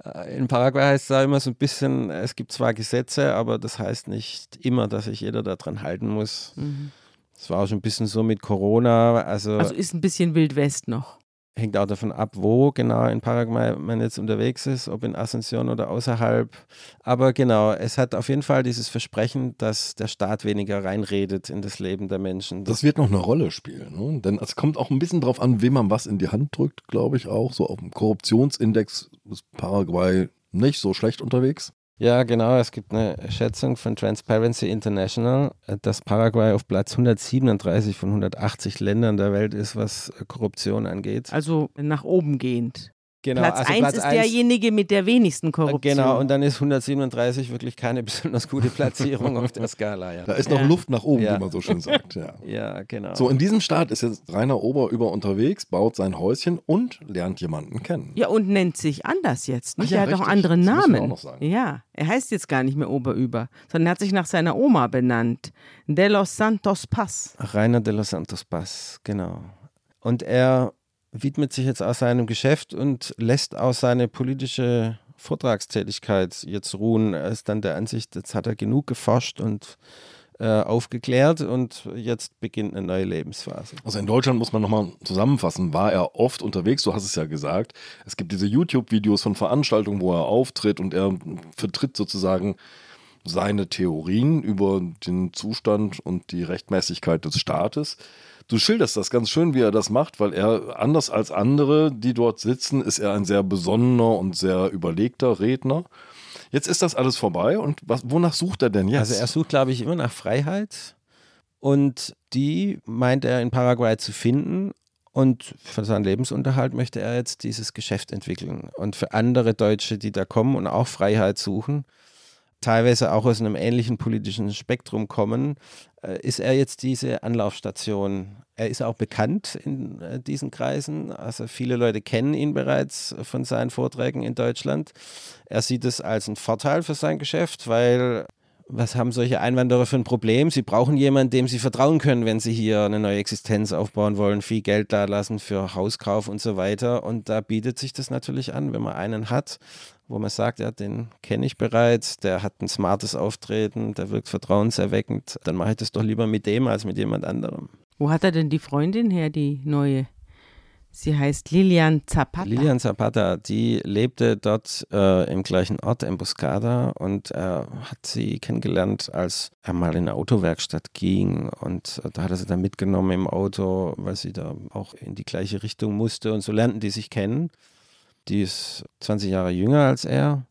Äh, in Paraguay heißt es da immer so ein bisschen, es gibt zwar Gesetze, aber das heißt nicht immer, dass sich jeder daran halten muss. Mhm. Das war auch schon ein bisschen so mit Corona. Also, Also ist ein bisschen Wild West noch. Hängt auch davon ab, wo genau in Paraguay man jetzt unterwegs ist, ob in Asunción oder außerhalb. Aber genau, es hat auf jeden Fall dieses Versprechen, dass der Staat weniger reinredet in das Leben der Menschen. Das wird noch eine Rolle spielen. Ne? Denn es kommt auch ein bisschen drauf an, wem man was in die Hand drückt, glaube ich auch. So auf dem Korruptionsindex ist Paraguay nicht so schlecht unterwegs. Ja, genau. Es gibt eine Schätzung von Transparency International, dass Paraguay auf Platz 137 von 180 Ländern der Welt ist, was Korruption angeht. Also nach oben gehend. Genau, Platz also 1 Platz ist eins- derjenige mit der wenigsten Korruption. Genau, und dann ist 137 wirklich keine besonders gute Platzierung auf der Skala. Ja, Da ist noch Ja. Luft nach oben, Ja. wie man so schön sagt. Ja. ja genau. So, in diesem Staat ist jetzt Rainer Oberüber unterwegs, baut sein Häuschen und lernt jemanden kennen. Ja, und nennt sich anders jetzt. Nicht? Ach ja, er hat auch richtig. anderen Das müssen wir Namen. auch noch sagen. Ja, er heißt jetzt gar nicht mehr Oberüber, sondern er hat sich nach seiner Oma benannt. De los Santos Paz. Rainer de los Santos Paz, genau. Und er widmet sich jetzt auch seinem Geschäft und lässt auch seine politische Vortragstätigkeit jetzt ruhen. Er ist dann der Ansicht, jetzt hat er genug geforscht und äh, aufgeklärt und jetzt beginnt eine neue Lebensphase. Also in Deutschland muss man nochmal zusammenfassen, war er oft unterwegs, du hast es ja gesagt. Es gibt diese YouTube-Videos von Veranstaltungen, wo er auftritt und er vertritt sozusagen seine Theorien über den Zustand und die Rechtmäßigkeit des Staates. Du schilderst das ganz schön, wie er das macht, weil er anders als andere, die dort sitzen, ist er ein sehr besonnener und sehr überlegter Redner. Jetzt ist das alles vorbei und was, wonach sucht er denn jetzt? Also er sucht, glaube ich, immer nach Freiheit und die meint er in Paraguay zu finden und für seinen Lebensunterhalt möchte er jetzt dieses Geschäft entwickeln. Und für andere Deutsche, die da kommen und auch Freiheit suchen, teilweise auch aus einem ähnlichen politischen Spektrum kommen, äh, ist er jetzt diese Anlaufstation. Er ist auch bekannt in äh, diesen Kreisen. Also viele Leute kennen ihn bereits von seinen Vorträgen in Deutschland. Er sieht es als einen Vorteil für sein Geschäft, weil was haben solche Einwanderer für ein Problem? Sie brauchen jemanden, dem sie vertrauen können, wenn sie hier eine neue Existenz aufbauen wollen, viel Geld da lassen für Hauskauf und so weiter. Und da bietet sich das natürlich an, wenn man einen hat, wo man sagt, ja, den kenne ich bereits, der hat ein smartes Auftreten, der wirkt vertrauenserweckend, dann mache ich das doch lieber mit dem als mit jemand anderem. Wo hat er denn die Freundin her, die neue? Sie heißt Lilian Zapata. Lilian Zapata, die lebte dort äh, im gleichen Ort, Emboscada, und er äh, hat sie kennengelernt, als er mal in eine Autowerkstatt ging. Und äh, da hat er sie dann mitgenommen im Auto, weil sie da auch in die gleiche Richtung musste. Und so lernten die sich kennen. Die ist 20 Jahre jünger als er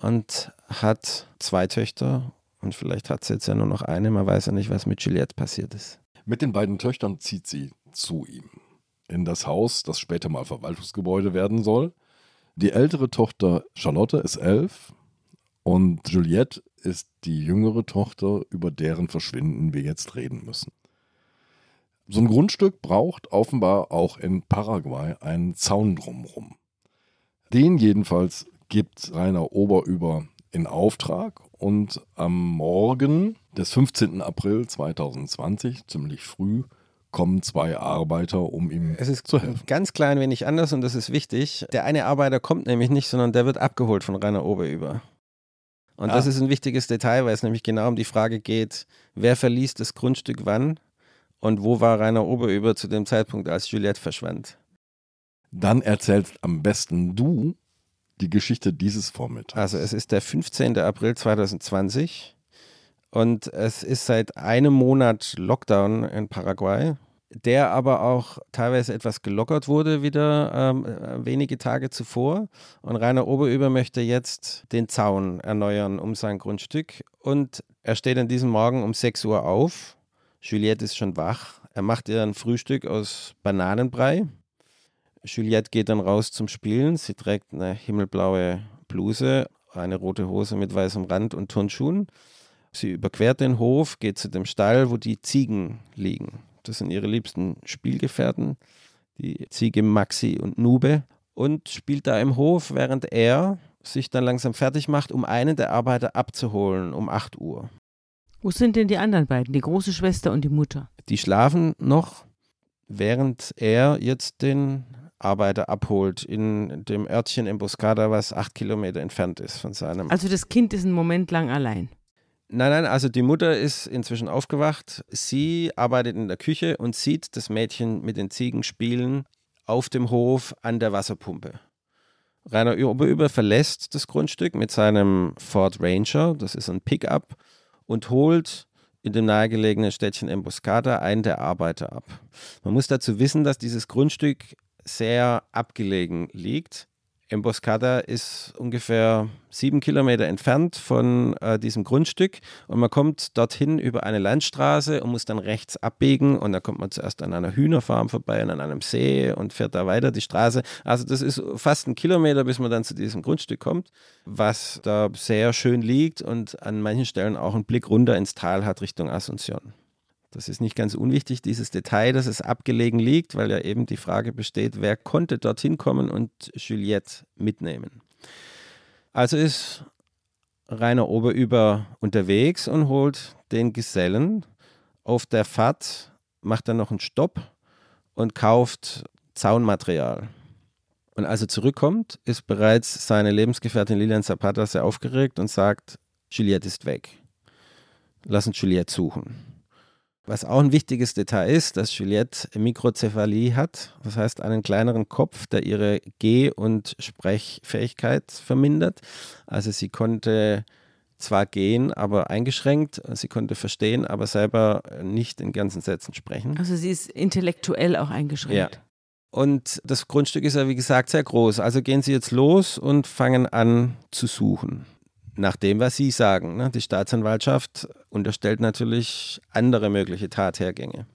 und hat zwei Töchter und vielleicht hat sie jetzt ja nur noch eine. Man weiß ja nicht, was mit Juliette passiert ist. Mit den beiden Töchtern zieht sie zu ihm in das Haus, das später mal Verwaltungsgebäude werden soll. Die ältere Tochter Charlotte ist elf und Juliette ist die jüngere Tochter, über deren Verschwinden wir jetzt reden müssen. So ein Grundstück braucht offenbar auch in Paraguay einen Zaun drumherum. Den jedenfalls gibt Rainer Oberüber in Auftrag und am Morgen des 15. April 2020, ziemlich früh, kommen zwei Arbeiter, um ihm es ist zu helfen. Ganz klein wenig anders und das ist wichtig. Der eine Arbeiter kommt nämlich nicht, sondern der wird abgeholt von Rainer Oberüber. Und ah. das ist ein wichtiges Detail, weil es nämlich genau um die Frage geht, wer verließ das Grundstück wann und wo war Rainer Oberüber zu dem Zeitpunkt, als Juliette verschwand. Dann erzählst am besten du die Geschichte dieses Vormittags. Also es ist der 15. April 2020 und es ist seit einem Monat Lockdown in Paraguay, der aber auch teilweise etwas gelockert wurde wieder ähm, äh, wenige Tage zuvor. Und Rainer Oberüber möchte jetzt den Zaun erneuern um sein Grundstück und er steht an diesem Morgen um 6 Uhr auf. Juliette ist schon wach. Er macht ihr ein Frühstück aus Bananenbrei Juliette geht dann raus zum Spielen. Sie trägt eine himmelblaue Bluse, eine rote Hose mit weißem Rand und Turnschuhen. Sie überquert den Hof, geht zu dem Stall, wo die Ziegen liegen. Das sind ihre liebsten Spielgefährten, die Ziege Maxi und Nube. Und spielt da im Hof, während er sich dann langsam fertig macht, um einen der Arbeiter abzuholen um 8 Uhr. Wo sind denn die anderen beiden, die große Schwester und die Mutter? Die schlafen noch, während er jetzt den Arbeiter abholt in dem Örtchen Emboscada, was acht Kilometer entfernt ist von seinem. Also das Kind ist einen Moment lang allein. Nein, nein, also die Mutter ist inzwischen aufgewacht. Sie arbeitet in der Küche und sieht das Mädchen mit den Ziegen spielen auf dem Hof an der Wasserpumpe. Rainer Oberüber verlässt das Grundstück mit seinem Ford Ranger, das ist ein Pickup, und holt in dem nahegelegenen Städtchen Emboscada einen der Arbeiter ab. Man muss dazu wissen, dass dieses Grundstück sehr abgelegen liegt. Emboscada ist ungefähr sieben Kilometer entfernt von äh, diesem Grundstück und man kommt dorthin über eine Landstraße und muss dann rechts abbiegen und da kommt man zuerst an einer Hühnerfarm vorbei und an einem See und fährt da weiter die Straße. Also das ist fast ein Kilometer, bis man dann zu diesem Grundstück kommt, was da sehr schön liegt und an manchen Stellen auch einen Blick runter ins Tal hat Richtung Asunción. Das ist nicht ganz unwichtig, dieses Detail, dass es abgelegen liegt, weil ja eben die Frage besteht, wer konnte dorthin kommen und Juliette mitnehmen. Also ist Rainer Oberüber unterwegs und holt den Gesellen. Auf der Fahrt macht er noch einen Stopp und kauft Zaunmaterial. Und als er zurückkommt, ist bereits seine Lebensgefährtin Lilian Zapata sehr aufgeregt und sagt, Juliette ist weg. lassen Juliette suchen. Was auch ein wichtiges Detail ist, dass Juliette Mikrozephalie hat, das heißt einen kleineren Kopf, der ihre Geh- und Sprechfähigkeit vermindert. Also sie konnte zwar gehen, aber eingeschränkt. Sie konnte verstehen, aber selber nicht in ganzen Sätzen sprechen. Also sie ist intellektuell auch eingeschränkt. Ja. Und das Grundstück ist ja, wie gesagt, sehr groß. Also gehen Sie jetzt los und fangen an zu suchen. Nach dem, was Sie sagen. Ne? Die Staatsanwaltschaft unterstellt natürlich andere mögliche Tathergänge.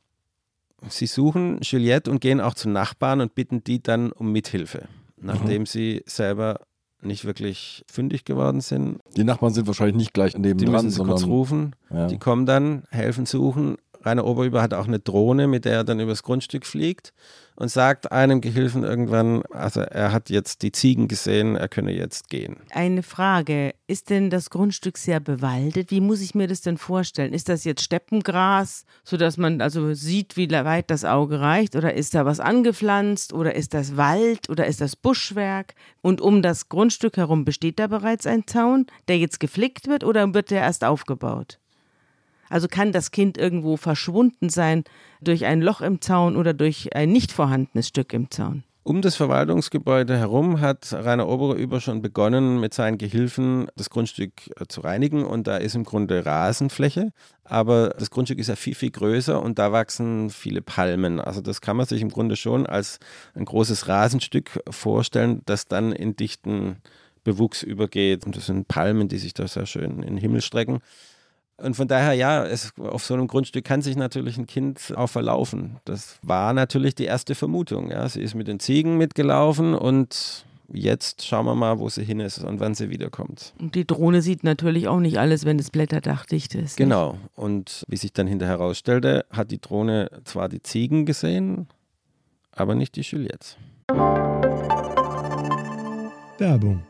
Sie suchen Juliette und gehen auch zum Nachbarn und bitten die dann um Mithilfe, nachdem mhm. sie selber nicht wirklich fündig geworden sind. Die Nachbarn sind wahrscheinlich nicht gleich neben die müssen sie kurz rufen. Ja. Die kommen dann, helfen suchen. Rainer Oberüber hat auch eine Drohne, mit der er dann übers Grundstück fliegt und sagt einem Gehilfen irgendwann, also er hat jetzt die Ziegen gesehen, er könne jetzt gehen. Eine Frage, ist denn das Grundstück sehr bewaldet? Wie muss ich mir das denn vorstellen? Ist das jetzt Steppengras, sodass man also sieht, wie weit das Auge reicht? Oder ist da was angepflanzt? Oder ist das Wald? Oder ist das Buschwerk? Und um das Grundstück herum besteht da bereits ein Zaun, der jetzt geflickt wird oder wird der erst aufgebaut? Also kann das Kind irgendwo verschwunden sein durch ein Loch im Zaun oder durch ein nicht vorhandenes Stück im Zaun. Um das Verwaltungsgebäude herum hat Rainer Oberüber schon begonnen, mit seinen Gehilfen das Grundstück äh, zu reinigen. Und da ist im Grunde Rasenfläche. Aber das Grundstück ist ja viel, viel größer und da wachsen viele Palmen. Also das kann man sich im Grunde schon als ein großes Rasenstück vorstellen, das dann in dichten Bewuchs übergeht. Und das sind Palmen, die sich da sehr schön in den Himmel strecken. Und von daher, ja, es, auf so einem Grundstück kann sich natürlich ein Kind auch verlaufen. Das war natürlich die erste Vermutung. Ja. Sie ist mit den Ziegen mitgelaufen und jetzt schauen wir mal, wo sie hin ist und wann sie wiederkommt. Und die Drohne sieht natürlich auch nicht alles, wenn das Blätterdach dicht ist. Genau. Nicht? Und wie sich dann hinterher herausstellte, hat die Drohne zwar die Ziegen gesehen, aber nicht die Juliette. Werbung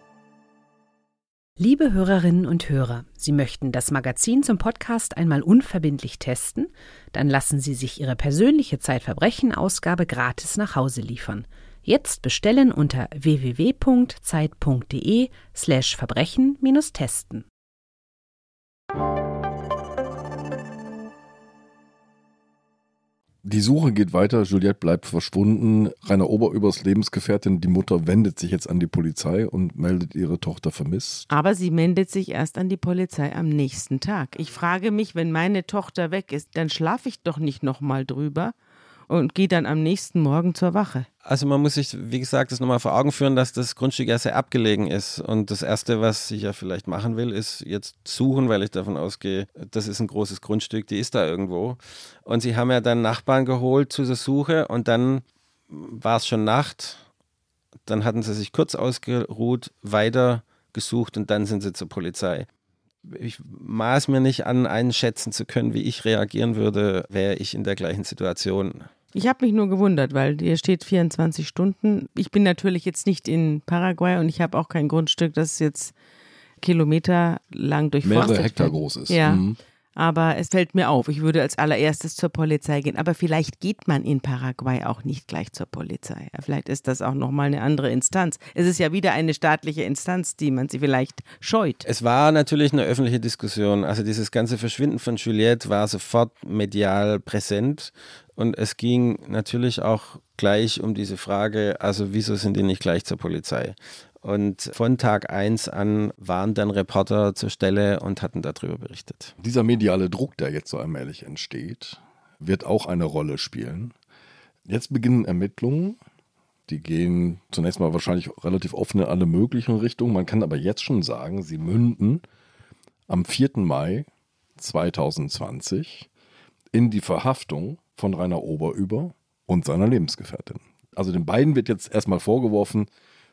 Liebe Hörerinnen und Hörer, Sie möchten das Magazin zum Podcast einmal unverbindlich testen? Dann lassen Sie sich Ihre persönliche Zeitverbrechen-Ausgabe gratis nach Hause liefern. Jetzt bestellen unter www.zeit.de/slash Die Suche geht weiter, Juliette bleibt verschwunden. Rainer Oberübers Lebensgefährtin, die Mutter, wendet sich jetzt an die Polizei und meldet ihre Tochter vermisst. Aber sie meldet sich erst an die Polizei am nächsten Tag. Ich frage mich, wenn meine Tochter weg ist, dann schlafe ich doch nicht nochmal drüber und gehe dann am nächsten Morgen zur Wache. Also man muss sich, wie gesagt, das nochmal vor Augen führen, dass das Grundstück ja sehr abgelegen ist. Und das Erste, was ich ja vielleicht machen will, ist jetzt suchen, weil ich davon ausgehe, das ist ein großes Grundstück, die ist da irgendwo. Und sie haben ja dann Nachbarn geholt zu der Suche und dann war es schon Nacht. Dann hatten sie sich kurz ausgeruht, weiter gesucht und dann sind sie zur Polizei ich maß mir nicht an, einschätzen zu können, wie ich reagieren würde, wäre ich in der gleichen Situation. Ich habe mich nur gewundert, weil hier steht 24 Stunden. Ich bin natürlich jetzt nicht in Paraguay und ich habe auch kein Grundstück, das jetzt kilometerlang durchforstet Mehrere Hektar groß ist. Ja. Mhm. Aber es fällt mir auf, ich würde als allererstes zur Polizei gehen. Aber vielleicht geht man in Paraguay auch nicht gleich zur Polizei. Vielleicht ist das auch nochmal eine andere Instanz. Es ist ja wieder eine staatliche Instanz, die man sie vielleicht scheut. Es war natürlich eine öffentliche Diskussion. Also dieses ganze Verschwinden von Juliette war sofort medial präsent. Und es ging natürlich auch gleich um diese Frage, also wieso sind die nicht gleich zur Polizei? Und von Tag 1 an waren dann Reporter zur Stelle und hatten darüber berichtet. Dieser mediale Druck, der jetzt so allmählich entsteht, wird auch eine Rolle spielen. Jetzt beginnen Ermittlungen. Die gehen zunächst mal wahrscheinlich relativ offen in alle möglichen Richtungen. Man kann aber jetzt schon sagen, sie münden am 4. Mai 2020 in die Verhaftung von Rainer Oberüber und seiner Lebensgefährtin. Also den beiden wird jetzt erstmal vorgeworfen,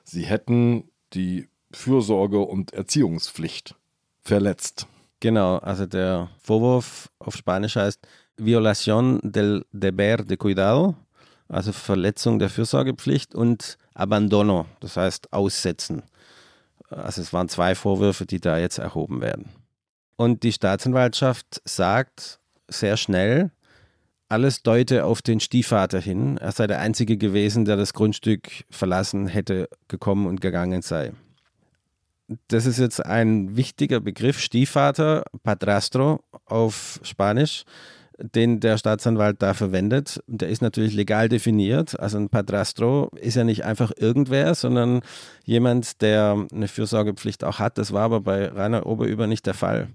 sie hätten die Fürsorge und Erziehungspflicht verletzt. Genau, also der Vorwurf auf Spanisch heißt Violación del deber de cuidado, also Verletzung der Fürsorgepflicht und Abandono, das heißt Aussetzen. Also es waren zwei Vorwürfe, die da jetzt erhoben werden. Und die Staatsanwaltschaft sagt sehr schnell, alles deute auf den Stiefvater hin. Er sei der Einzige gewesen, der das Grundstück verlassen hätte, gekommen und gegangen sei. das ist jetzt ein wichtiger Begriff, Stiefvater, Padrastro auf Spanisch den der Staatsanwalt da verwendet. Der ist natürlich legal definiert. Also ein Padrastro ist ja nicht einfach irgendwer, sondern jemand, der eine Fürsorgepflicht auch hat. Das war aber bei Rainer Oberüber nicht der Fall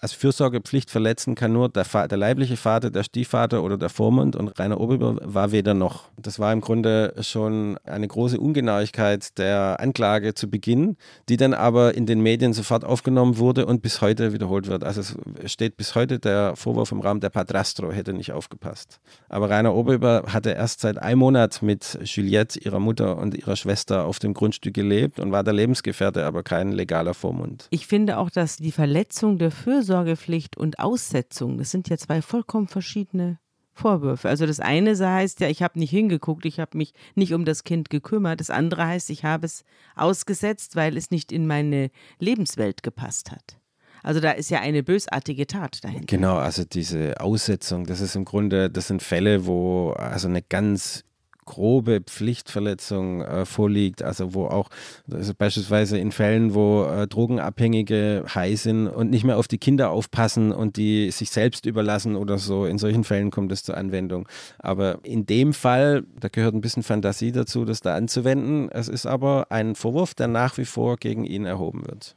als Fürsorgepflicht verletzen kann nur der, der, leibliche Vater, der Stiefvater oder der Vormund und Rainer Oberüber war weder noch. Das war im Grunde schon eine große Ungenauigkeit der Anklage zu Beginn, die dann aber in den Medien sofort aufgenommen wurde und bis heute wiederholt wird. Also es steht bis heute der Vorwurf im Raum, der Padrastro hätte nicht aufgepasst. Aber Rainer Oberüber hatte erst seit einem Monat mit Juliette, ihrer Mutter und ihrer Schwester auf dem Grundstück gelebt und war der Lebensgefährte, aber kein legaler Vormund. Ich finde auch, dass die Verletzung der Fürsorge Fürsorgepflicht und Aussetzung, das sind ja zwei vollkommen verschiedene Vorwürfe. Also das eine heißt ja, ich habe nicht hingeguckt, ich habe mich nicht um das Kind gekümmert. Das andere heißt, ich habe es ausgesetzt, weil es nicht in meine Lebenswelt gepasst hat. Also da ist ja eine bösartige Tat dahinter. Genau, also diese Aussetzung, das ist im Grunde, das sind Fälle, wo also eine ganz grobe Pflichtverletzung äh, vorliegt, also wo auch also beispielsweise in Fällen, wo äh, Drogenabhängige high sind und nicht mehr auf die Kinder aufpassen und die sich selbst überlassen oder so, in solchen Fällen kommt es zur Anwendung. Aber in dem Fall, da gehört ein bisschen Fantasie dazu, das da anzuwenden. Es ist aber ein Vorwurf, der nach wie vor gegen ihn erhoben wird.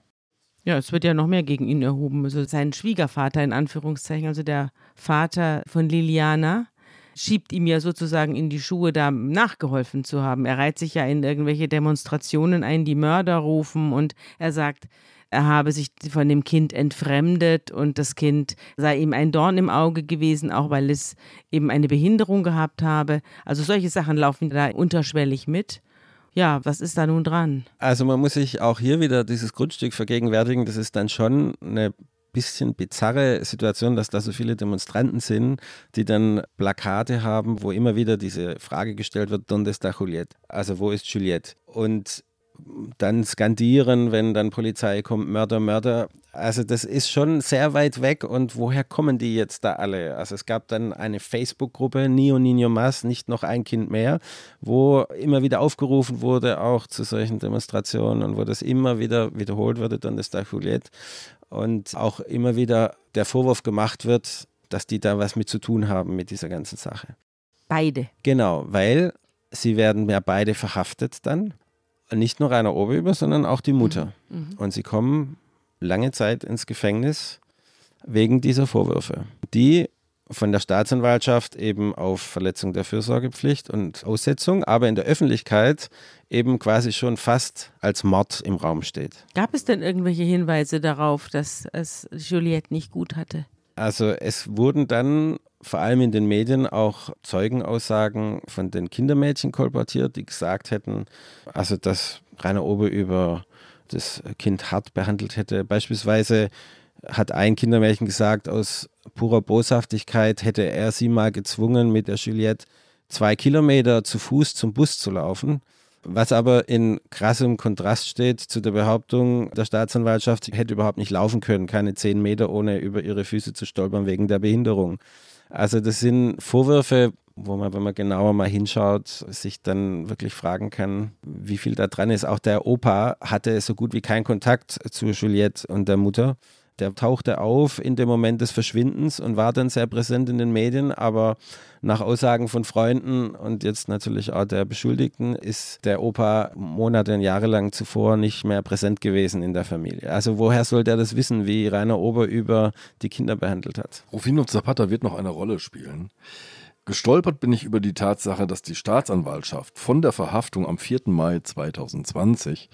Ja, es wird ja noch mehr gegen ihn erhoben. Also sein Schwiegervater in Anführungszeichen, also der Vater von Liliana, schiebt ihm ja sozusagen in die Schuhe, da nachgeholfen zu haben. Er reiht sich ja in irgendwelche Demonstrationen ein, die Mörder rufen und er sagt, er habe sich von dem Kind entfremdet und das Kind sei ihm ein Dorn im Auge gewesen, auch weil es eben eine Behinderung gehabt habe. Also solche Sachen laufen da unterschwellig mit. Ja, was ist da nun dran? Also man muss sich auch hier wieder dieses Grundstück vergegenwärtigen. Das ist dann schon eine bisschen bizarre Situation, dass da so viele Demonstranten sind, die dann Plakate haben, wo immer wieder diese Frage gestellt wird, ¿Dónde está Juliette? Also wo ist Juliette? Und dann skandieren, wenn dann Polizei kommt, Mörder, Mörder. Also das ist schon sehr weit weg und woher kommen die jetzt da alle? Also es gab dann eine Facebook-Gruppe, Nio Nino Mas, nicht noch ein Kind mehr, wo immer wieder aufgerufen wurde, auch zu solchen Demonstrationen und wo das immer wieder wiederholt wurde, dann ist da Juliette und auch immer wieder der Vorwurf gemacht wird, dass die da was mit zu tun haben mit dieser ganzen Sache. Beide. Genau, weil sie werden ja beide verhaftet dann. Nicht nur Rainer Oberüber, sondern auch die Mutter. Mhm. mhm. Und sie kommen lange Zeit ins Gefängnis wegen dieser Vorwürfe, die von der Staatsanwaltschaft eben auf Verletzung der Fürsorgepflicht und Aussetzung, aber in der Öffentlichkeit eben quasi schon fast als Mord im Raum steht. Gab es denn irgendwelche Hinweise darauf, dass es Juliette nicht gut hatte? Also es wurden dann vor allem in den Medien auch Zeugenaussagen von den Kindermädchen kolportiert, die gesagt hätten, also dass Rainer Oberüber das Kind hart behandelt hätte. Beispielsweise hat ein Kindermädchen gesagt, aus purer Boshaftigkeit hätte er sie mal gezwungen, mit der Juliette zwei Kilometer zu Fuß zum Bus zu laufen. Was aber in krassem Kontrast steht zu der Behauptung der Staatsanwaltschaft, sie hätte überhaupt nicht laufen können, keine zehn Meter ohne über ihre Füße zu stolpern wegen der Behinderung. Also das sind Vorwürfe, wo man, wenn man genauer mal hinschaut, sich dann wirklich fragen kann, wie viel da dran ist. Auch der Opa hatte so gut wie keinen Kontakt zu Juliette und der Mutter. Der tauchte auf in dem Moment des Verschwindens und war dann sehr präsent in den Medien, aber nach Aussagen von Freunden und jetzt natürlich auch der Beschuldigten ist der Opa Monate und Jahre lang zuvor nicht mehr präsent gewesen in der Familie. Also woher soll der das wissen, wie Rainer Ober über die Kinder behandelt hat? Rufino Zapata wird noch eine Rolle spielen. Gestolpert bin ich über die Tatsache, dass die Staatsanwaltschaft von der Verhaftung am 4. Mai 2020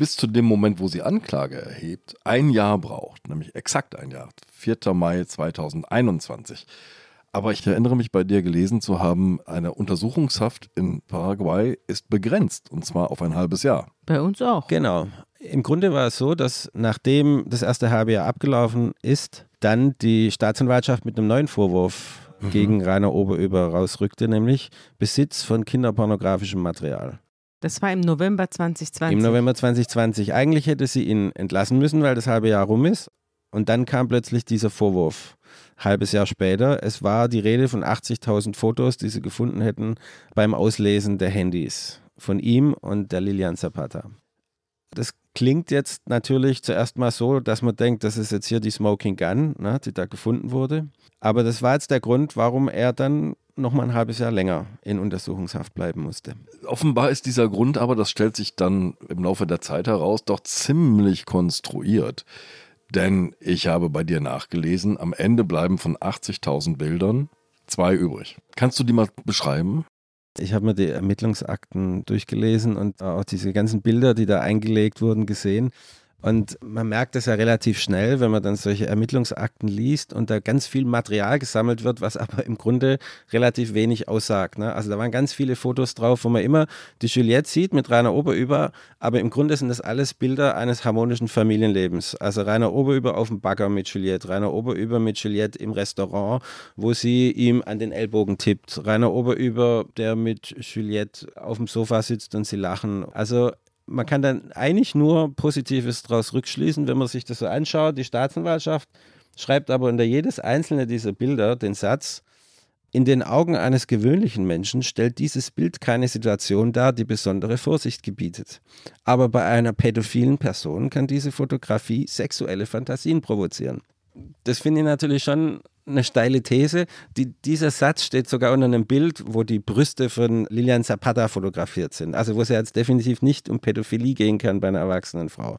bis zu dem Moment, wo sie Anklage erhebt, ein Jahr braucht, nämlich exakt ein Jahr, 4. Mai 2021. Aber ich erinnere mich bei dir gelesen zu haben, eine Untersuchungshaft in Paraguay ist begrenzt und zwar auf ein halbes Jahr. Bei uns auch. Genau. Im Grunde war es so, dass nachdem das erste halbe Jahr abgelaufen ist, dann die Staatsanwaltschaft mit einem neuen Vorwurf mhm. gegen Rainer Oberüber rausrückte, nämlich Besitz von kinderpornografischem Material. Das war im November 2020. Im November 2020. Eigentlich hätte sie ihn entlassen müssen, weil das halbe Jahr rum ist. Und dann kam plötzlich dieser Vorwurf. Halbes Jahr später. Es war die Rede von 80.000 Fotos, die sie gefunden hätten beim Auslesen der Handys von ihm und der Lilian Zapata. Das Klingt jetzt natürlich zuerst mal so, dass man denkt, das ist jetzt hier die Smoking Gun, ne, die da gefunden wurde. Aber das war jetzt der Grund, warum er dann noch mal ein halbes Jahr länger in Untersuchungshaft bleiben musste. Offenbar ist dieser Grund aber, das stellt sich dann im Laufe der Zeit heraus, doch ziemlich konstruiert. Denn ich habe bei dir nachgelesen, am Ende bleiben von 80.000 Bildern zwei übrig. Kannst du die mal beschreiben? Ich habe mir die Ermittlungsakten durchgelesen und auch diese ganzen Bilder, die da eingelegt wurden, gesehen. Und man merkt es ja relativ schnell, wenn man dann solche Ermittlungsakten liest und da ganz viel Material gesammelt wird, was aber im Grunde relativ wenig aussagt. Ne? Also da waren ganz viele Fotos drauf, wo man immer die Juliette sieht mit Rainer Oberüber, aber im Grunde sind das alles Bilder eines harmonischen Familienlebens. Also Rainer Oberüber auf dem Bagger mit Juliette, Rainer Oberüber mit Juliette im Restaurant, wo sie ihm an den Ellbogen tippt, Rainer Oberüber, der mit Juliette auf dem Sofa sitzt und sie lachen. Also man kann dann eigentlich nur Positives daraus rückschließen, wenn man sich das so anschaut. Die Staatsanwaltschaft schreibt aber unter jedes einzelne dieser Bilder den Satz, in den Augen eines gewöhnlichen Menschen stellt dieses Bild keine Situation dar, die besondere Vorsicht gebietet. Aber bei einer pädophilen Person kann diese Fotografie sexuelle Fantasien provozieren. Das finde ich natürlich schon eine steile These. Die, dieser Satz steht sogar unter einem Bild, wo die Brüste von Lilian Zapata fotografiert sind. Also wo es jetzt definitiv nicht um Pädophilie gehen kann bei einer erwachsenen Frau.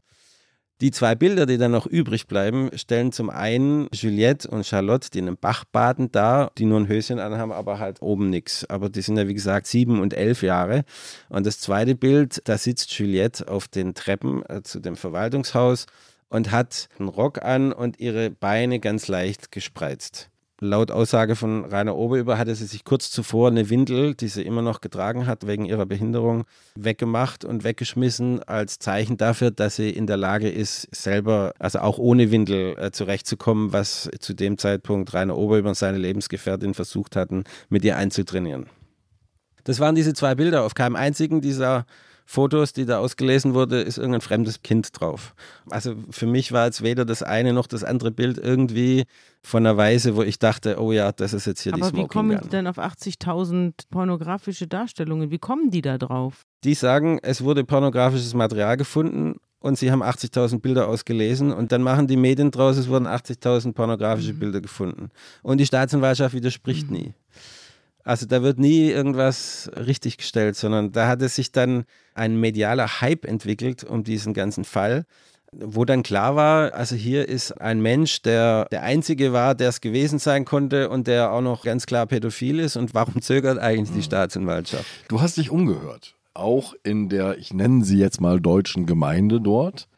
Die zwei Bilder, die dann noch übrig bleiben, stellen zum einen Juliette und Charlotte, die in einem Bach baden, dar, die nur ein Höschen anhaben, aber halt oben nichts. Aber die sind ja, wie gesagt, sieben und elf Jahre. Und das zweite Bild, da sitzt Juliette auf den Treppen äh, zu dem Verwaltungshaus und hat einen Rock an und ihre Beine ganz leicht gespreizt. Laut Aussage von Rainer Oberüber hatte sie sich kurz zuvor eine Windel, die sie immer noch getragen hat, wegen ihrer Behinderung, weggemacht und weggeschmissen, als Zeichen dafür, dass sie in der Lage ist, selber, also auch ohne Windel, äh, zurechtzukommen, was zu dem Zeitpunkt Rainer Oberüber und seine Lebensgefährtin versucht hatten, mit ihr einzutrainieren. Das waren diese zwei Bilder. Auf keinem einzigen dieser Fotos, die da ausgelesen wurde, ist irgendein fremdes Kind drauf. Also für mich war jetzt weder das eine noch das andere Bild irgendwie von einer Weise, wo ich dachte, oh ja, das ist jetzt hier Aber die Smoking wie kommen die denn auf 80.000 pornografische Darstellungen? Wie kommen die da drauf? Die sagen, es wurde pornografisches Material gefunden und sie haben 80.000 Bilder ausgelesen und dann machen die Medien draus, es wurden 80.000 pornografische Mhm. Bilder gefunden. Und die Staatsanwaltschaft widerspricht Mhm. nie. Also da wird nie irgendwas richtig gestellt, sondern da hat es sich dann ein medialer Hype entwickelt um diesen ganzen Fall, wo dann klar war, also hier ist ein Mensch, der der Einzige war, der es gewesen sein konnte und der auch noch ganz klar pädophil ist und warum zögert eigentlich die Staatsanwaltschaft? Du hast dich umgehört. Auch in der, ich nenne sie jetzt mal deutschen Gemeinde dort.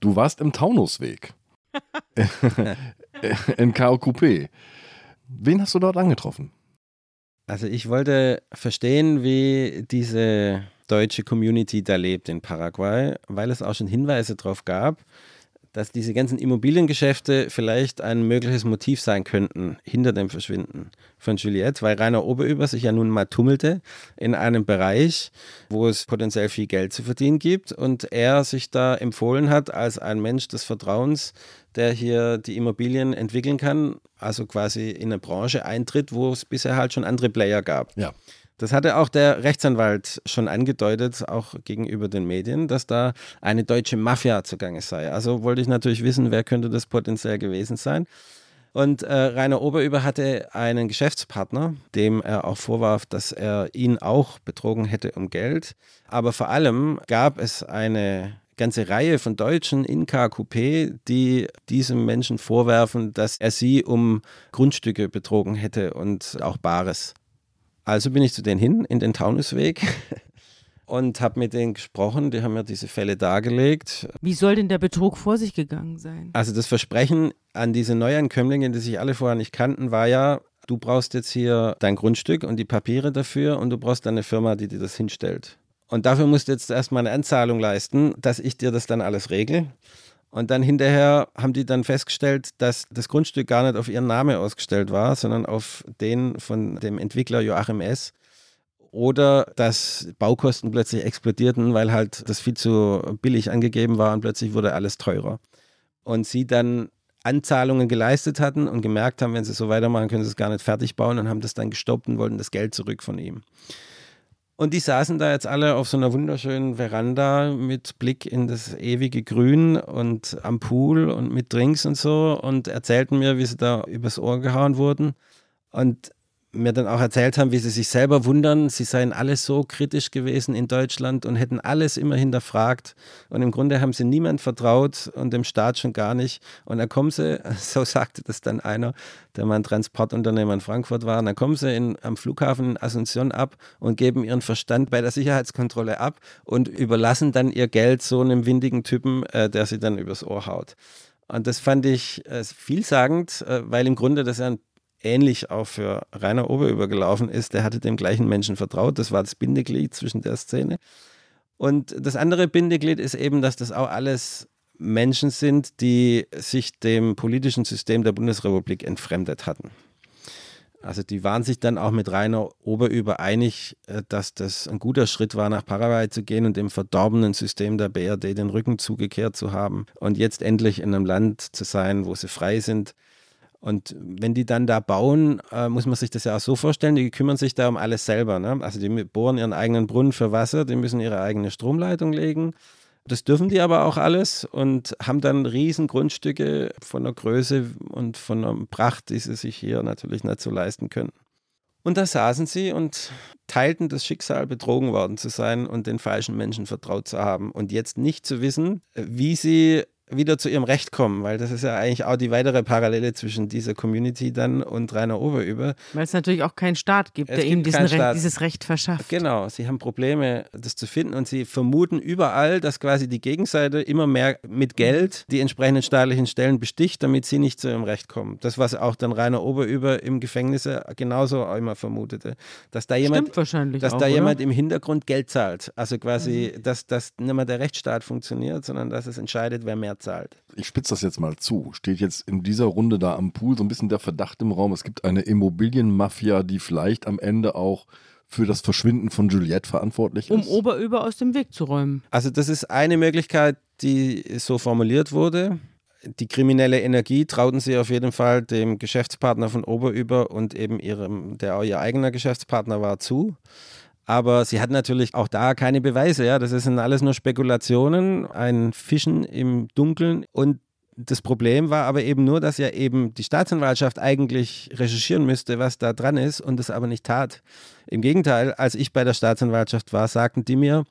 Du warst im Taunusweg. in KOQP. Wen hast du dort angetroffen? Also ich wollte verstehen, wie diese deutsche Community da lebt in Paraguay, weil es auch schon Hinweise darauf gab, dass diese ganzen Immobiliengeschäfte vielleicht ein mögliches Motiv sein könnten hinter dem Verschwinden von Juliette, weil Rainer Oberüber sich ja nun mal tummelte in einem Bereich, wo es potenziell viel Geld zu verdienen gibt und er sich da empfohlen hat als ein Mensch des Vertrauens, der hier die Immobilien entwickeln kann, also quasi in eine Branche eintritt, wo es bisher halt schon andere Player gab. Ja. Das hatte auch der Rechtsanwalt schon angedeutet, auch gegenüber den Medien, dass da eine deutsche Mafia zugange sei. Also wollte ich natürlich wissen, wer könnte das potenziell gewesen sein. Und äh, Rainer Oberüber hatte einen Geschäftspartner, dem er auch vorwarf, dass er ihn auch betrogen hätte um Geld. Aber vor allem gab es eine ganze Reihe von Deutschen in KQP, die diesem Menschen vorwerfen, dass er sie um Grundstücke betrogen hätte und auch Bares. Also bin ich zu denen hin, in den Taunusweg und habe mit denen gesprochen. Die haben mir diese Fälle dargelegt. Wie soll denn der Betrug vor sich gegangen sein? Also das Versprechen an diese Neuankömmlinge, die sich alle vorher nicht kannten, war ja, du brauchst jetzt hier dein Grundstück und die Papiere dafür und du brauchst dann eine Firma, die dir das hinstellt. Und dafür musst du jetzt erstmal eine Anzahlung leisten, dass ich dir das dann alles regel. Und dann hinterher haben die dann festgestellt, dass das Grundstück gar nicht auf ihren Namen ausgestellt war, sondern auf den von dem Entwickler Joachim S. Oder dass Baukosten plötzlich explodierten, weil halt das viel zu billig angegeben war und plötzlich wurde alles teurer. Und sie dann Anzahlungen geleistet hatten und gemerkt haben, wenn sie so weitermachen, können sie es gar nicht fertig bauen und haben das dann gestoppt und wollten das Geld zurück von ihm. Und die saßen da jetzt alle auf so einer wunderschönen Veranda mit Blick in das ewige Grün und am Pool und mit Drinks und so und erzählten mir, wie sie da übers Ohr gehauen wurden. Und mir dann auch erzählt haben, wie sie sich selber wundern, sie seien alle so kritisch gewesen in Deutschland und hätten alles immer hinterfragt. Und im Grunde haben sie niemand vertraut und dem Staat schon gar nicht. Und dann kommen sie, so sagte das dann einer, der mal ein Transportunternehmer in Frankfurt war, dann kommen sie in, am Flughafen in Asunción ab und geben ihren Verstand bei der Sicherheitskontrolle ab und überlassen dann ihr Geld so einem windigen Typen, äh, der sie dann übers Ohr haut. Und das fand ich äh, vielsagend, äh, weil im Grunde das ja ein ähnlich auch für Rainer Oberüber gelaufen ist. Der hatte dem gleichen Menschen vertraut. Das war das Bindeglied zwischen der Szene. Und das andere Bindeglied ist eben, dass das auch alles Menschen sind, die sich dem politischen System der Bundesrepublik entfremdet hatten. Also die waren sich dann auch mit Rainer Oberüber einig, äh, dass das ein guter Schritt war, nach Paraguay zu gehen und dem verdorbenen System der BRD den Rücken zugekehrt zu haben und jetzt endlich in einem Land zu sein, wo sie frei sind und wenn die dann da bauen, äh, muss man sich das ja auch so vorstellen, die kümmern sich da um alles selber. Ne? Also die bohren ihren eigenen Brunnen für Wasser, die müssen ihre eigene Stromleitung legen. Das dürfen die aber auch alles und haben dann riesen Grundstücke von der Größe und von der Pracht, die sie sich hier natürlich nicht so leisten können. Und da saßen sie und teilten das Schicksal, betrogen worden zu sein und den falschen Menschen vertraut zu haben und jetzt nicht zu wissen, wie sie wieder zu ihrem Recht kommen, weil das ist ja eigentlich auch die weitere Parallele zwischen dieser Community dann und Rainer Oberüber. Weil es natürlich auch keinen Staat gibt, Es der gibt ihnen Recht, dieses Recht verschafft. Genau, sie haben Probleme, das zu finden und sie vermuten überall, dass quasi die Gegenseite immer mehr mit Geld die entsprechenden staatlichen Stellen besticht, damit sie nicht zu ihrem Recht kommen. Das, was auch dann Rainer Oberüber im Gefängnis genauso immer vermutete, dass da jemand dass auch, da oder? jemand im Hintergrund Geld zahlt. Also quasi, dass, dass nicht mehr der Rechtsstaat funktioniert, sondern dass es entscheidet, wer mehr zahlt. Ich spitze das jetzt mal zu. Steht jetzt in dieser Runde da am Pool so ein bisschen der Verdacht im Raum, es gibt eine Immobilienmafia, die vielleicht am Ende auch für das Verschwinden von Juliette verantwortlich um ist. Oberüber aus dem Weg zu räumen. Also das ist eine Möglichkeit, die so formuliert wurde. Die kriminelle Energie trauten sie auf jeden Fall dem Geschäftspartner von Oberüber und eben ihrem, der auch ihr eigener Geschäftspartner war, zu. Aber sie hat natürlich auch da keine Beweise. Ja, das sind alles nur Spekulationen, ein Fischen im Dunkeln. Und das Problem war aber eben nur, dass ja eben die Staatsanwaltschaft eigentlich recherchieren müsste, was da dran ist und das aber nicht tat. Im Gegenteil, als ich bei der Staatsanwaltschaft war, sagten die mir,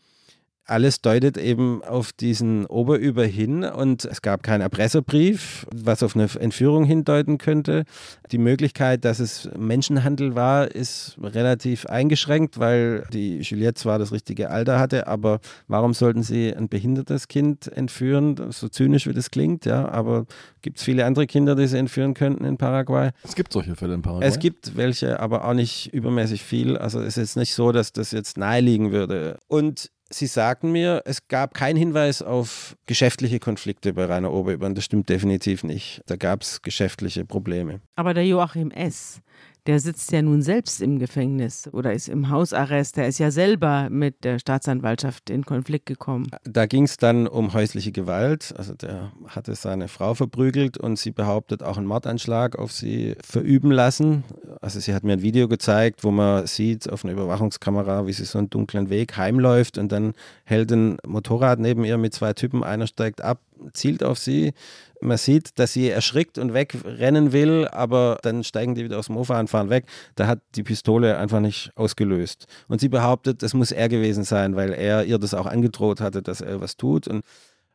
alles deutet eben auf diesen Oberüber hin und es gab keinen Erpresserbrief, was auf eine Entführung hindeuten könnte. Die Möglichkeit, dass es Menschenhandel war, ist relativ eingeschränkt, weil die Juliette zwar das richtige Alter hatte, aber warum sollten sie ein behindertes Kind entführen? So zynisch wie das klingt, ja, aber gibt es viele andere Kinder, die sie entführen könnten in Paraguay? Es gibt solche Fälle in Paraguay. Es gibt welche, aber auch nicht übermäßig viel. Also es ist jetzt nicht so, dass das jetzt naheliegen würde. Und Sie sagten mir, es gab keinen Hinweis auf geschäftliche Konflikte bei Rainer Oberüber. Und das stimmt definitiv nicht. Da gab es geschäftliche Probleme. Aber der Joachim S., der sitzt ja nun selbst im Gefängnis oder ist im Hausarrest. Der ist ja selber mit der Staatsanwaltschaft in Konflikt gekommen. Da ging es dann um häusliche Gewalt. Also der hatte seine Frau verprügelt und sie behauptet auch einen Mordanschlag auf sie verüben lassen. Also sie hat mir ein Video gezeigt, wo man sieht auf einer Überwachungskamera, wie sie so einen dunklen Weg heimläuft und dann hält ein Motorrad neben ihr mit zwei Typen. Einer steigt ab, zielt auf sie. Man sieht, dass sie erschrickt und wegrennen will, aber dann steigen die wieder aus dem Mofa und fahren weg. Da hat die Pistole einfach nicht ausgelöst. Und sie behauptet, das muss er gewesen sein, weil er ihr das auch angedroht hatte, dass er was tut. Und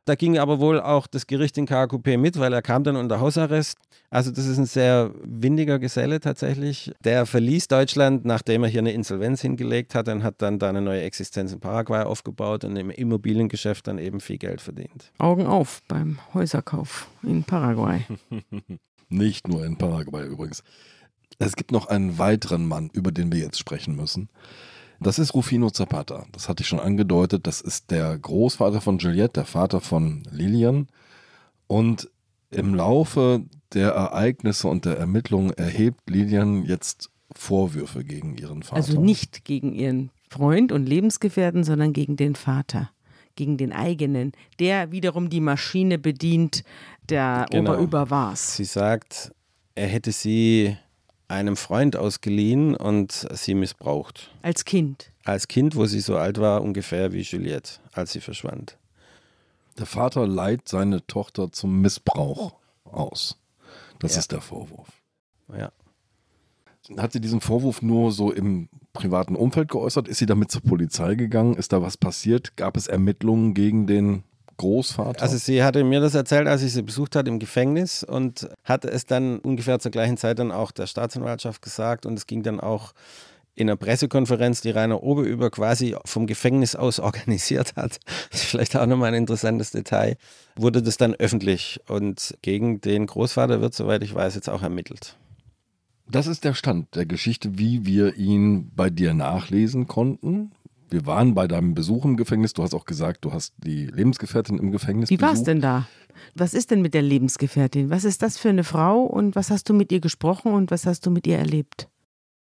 da ging aber wohl auch das Gericht in KQP mit, weil er kam dann unter Hausarrest. Also das ist ein sehr windiger Geselle tatsächlich. Der verließ Deutschland, nachdem er hier eine Insolvenz hingelegt hat und hat dann da eine neue Existenz in Paraguay aufgebaut und im Immobiliengeschäft dann eben viel Geld verdient. Augen auf beim Häuserkauf in Paraguay. Nicht nur in Paraguay übrigens. Es gibt noch einen weiteren Mann, über den wir jetzt sprechen müssen. Das ist Rufino Zapata. Das hatte ich schon angedeutet. Das ist der Großvater von Juliette, der Vater von Lilian. Und im Laufe der Ereignisse und der Ermittlungen erhebt Lilian jetzt Vorwürfe gegen ihren Vater. Also nicht gegen ihren Freund und Lebensgefährten, sondern gegen den Vater, gegen den eigenen, der wiederum die Maschine bedient, der Genau. Oberüber war's. Sie sagt, er hätte sie einem Freund ausgeliehen und sie missbraucht. Als Kind. Als Kind, wo sie so alt war, ungefähr wie Juliette, als sie verschwand. Der Vater leiht seine Tochter zum Missbrauch aus. Das Ja. ist der Vorwurf. Ja. Hat sie diesen Vorwurf nur so im privaten Umfeld geäußert? Ist sie damit zur Polizei gegangen? Ist da was passiert? Gab es Ermittlungen gegen den Großvater? Also sie hatte mir das erzählt, als ich sie besucht hat im Gefängnis und hatte es dann ungefähr zur gleichen Zeit dann auch der Staatsanwaltschaft gesagt und es ging dann auch in einer Pressekonferenz, die Rainer Oberüber quasi vom Gefängnis aus organisiert hat, das ist vielleicht auch nochmal ein interessantes Detail, wurde das dann öffentlich und gegen den Großvater wird, soweit ich weiß, jetzt auch ermittelt. Das ist der Stand der Geschichte, wie wir ihn bei dir nachlesen konnten. Wir waren bei deinem Besuch im Gefängnis. Du hast auch gesagt, du hast die Lebensgefährtin im Gefängnis Wie war es denn da? Was ist denn mit der Lebensgefährtin? Was ist das für eine Frau und was hast du mit ihr gesprochen und was hast du mit ihr erlebt?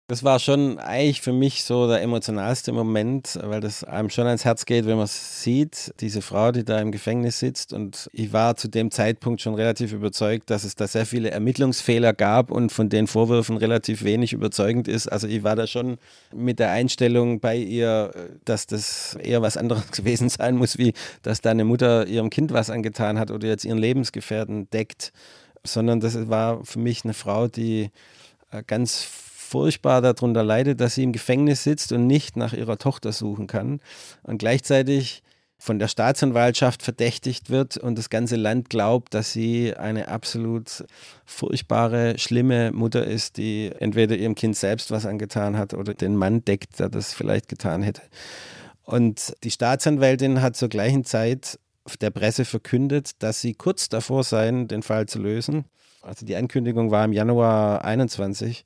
Das war schon eigentlich für mich so der emotionalste Moment, weil das einem schon ans Herz geht, wenn man sieht, diese Frau, die da im Gefängnis sitzt. Und ich war zu dem Zeitpunkt schon relativ überzeugt, dass es da sehr viele Ermittlungsfehler gab und von den Vorwürfen relativ wenig überzeugend ist. Also ich war da schon mit der Einstellung bei ihr, dass das eher was anderes gewesen sein muss, wie dass da eine Mutter ihrem Kind was angetan hat oder jetzt ihren Lebensgefährten deckt, sondern das war für mich eine Frau, die äh, ganz furchtbar darunter leidet, dass sie im Gefängnis sitzt und nicht nach ihrer Tochter suchen kann und gleichzeitig von der Staatsanwaltschaft verdächtigt wird und das ganze Land glaubt, dass sie eine absolut furchtbare, schlimme Mutter ist, die entweder ihrem Kind selbst was angetan hat oder den Mann deckt, der das vielleicht getan hätte. Und die Staatsanwältin hat zur gleichen Zeit der Presse verkündet, dass sie kurz davor seien, den Fall zu lösen. Also die Ankündigung war im Januar 21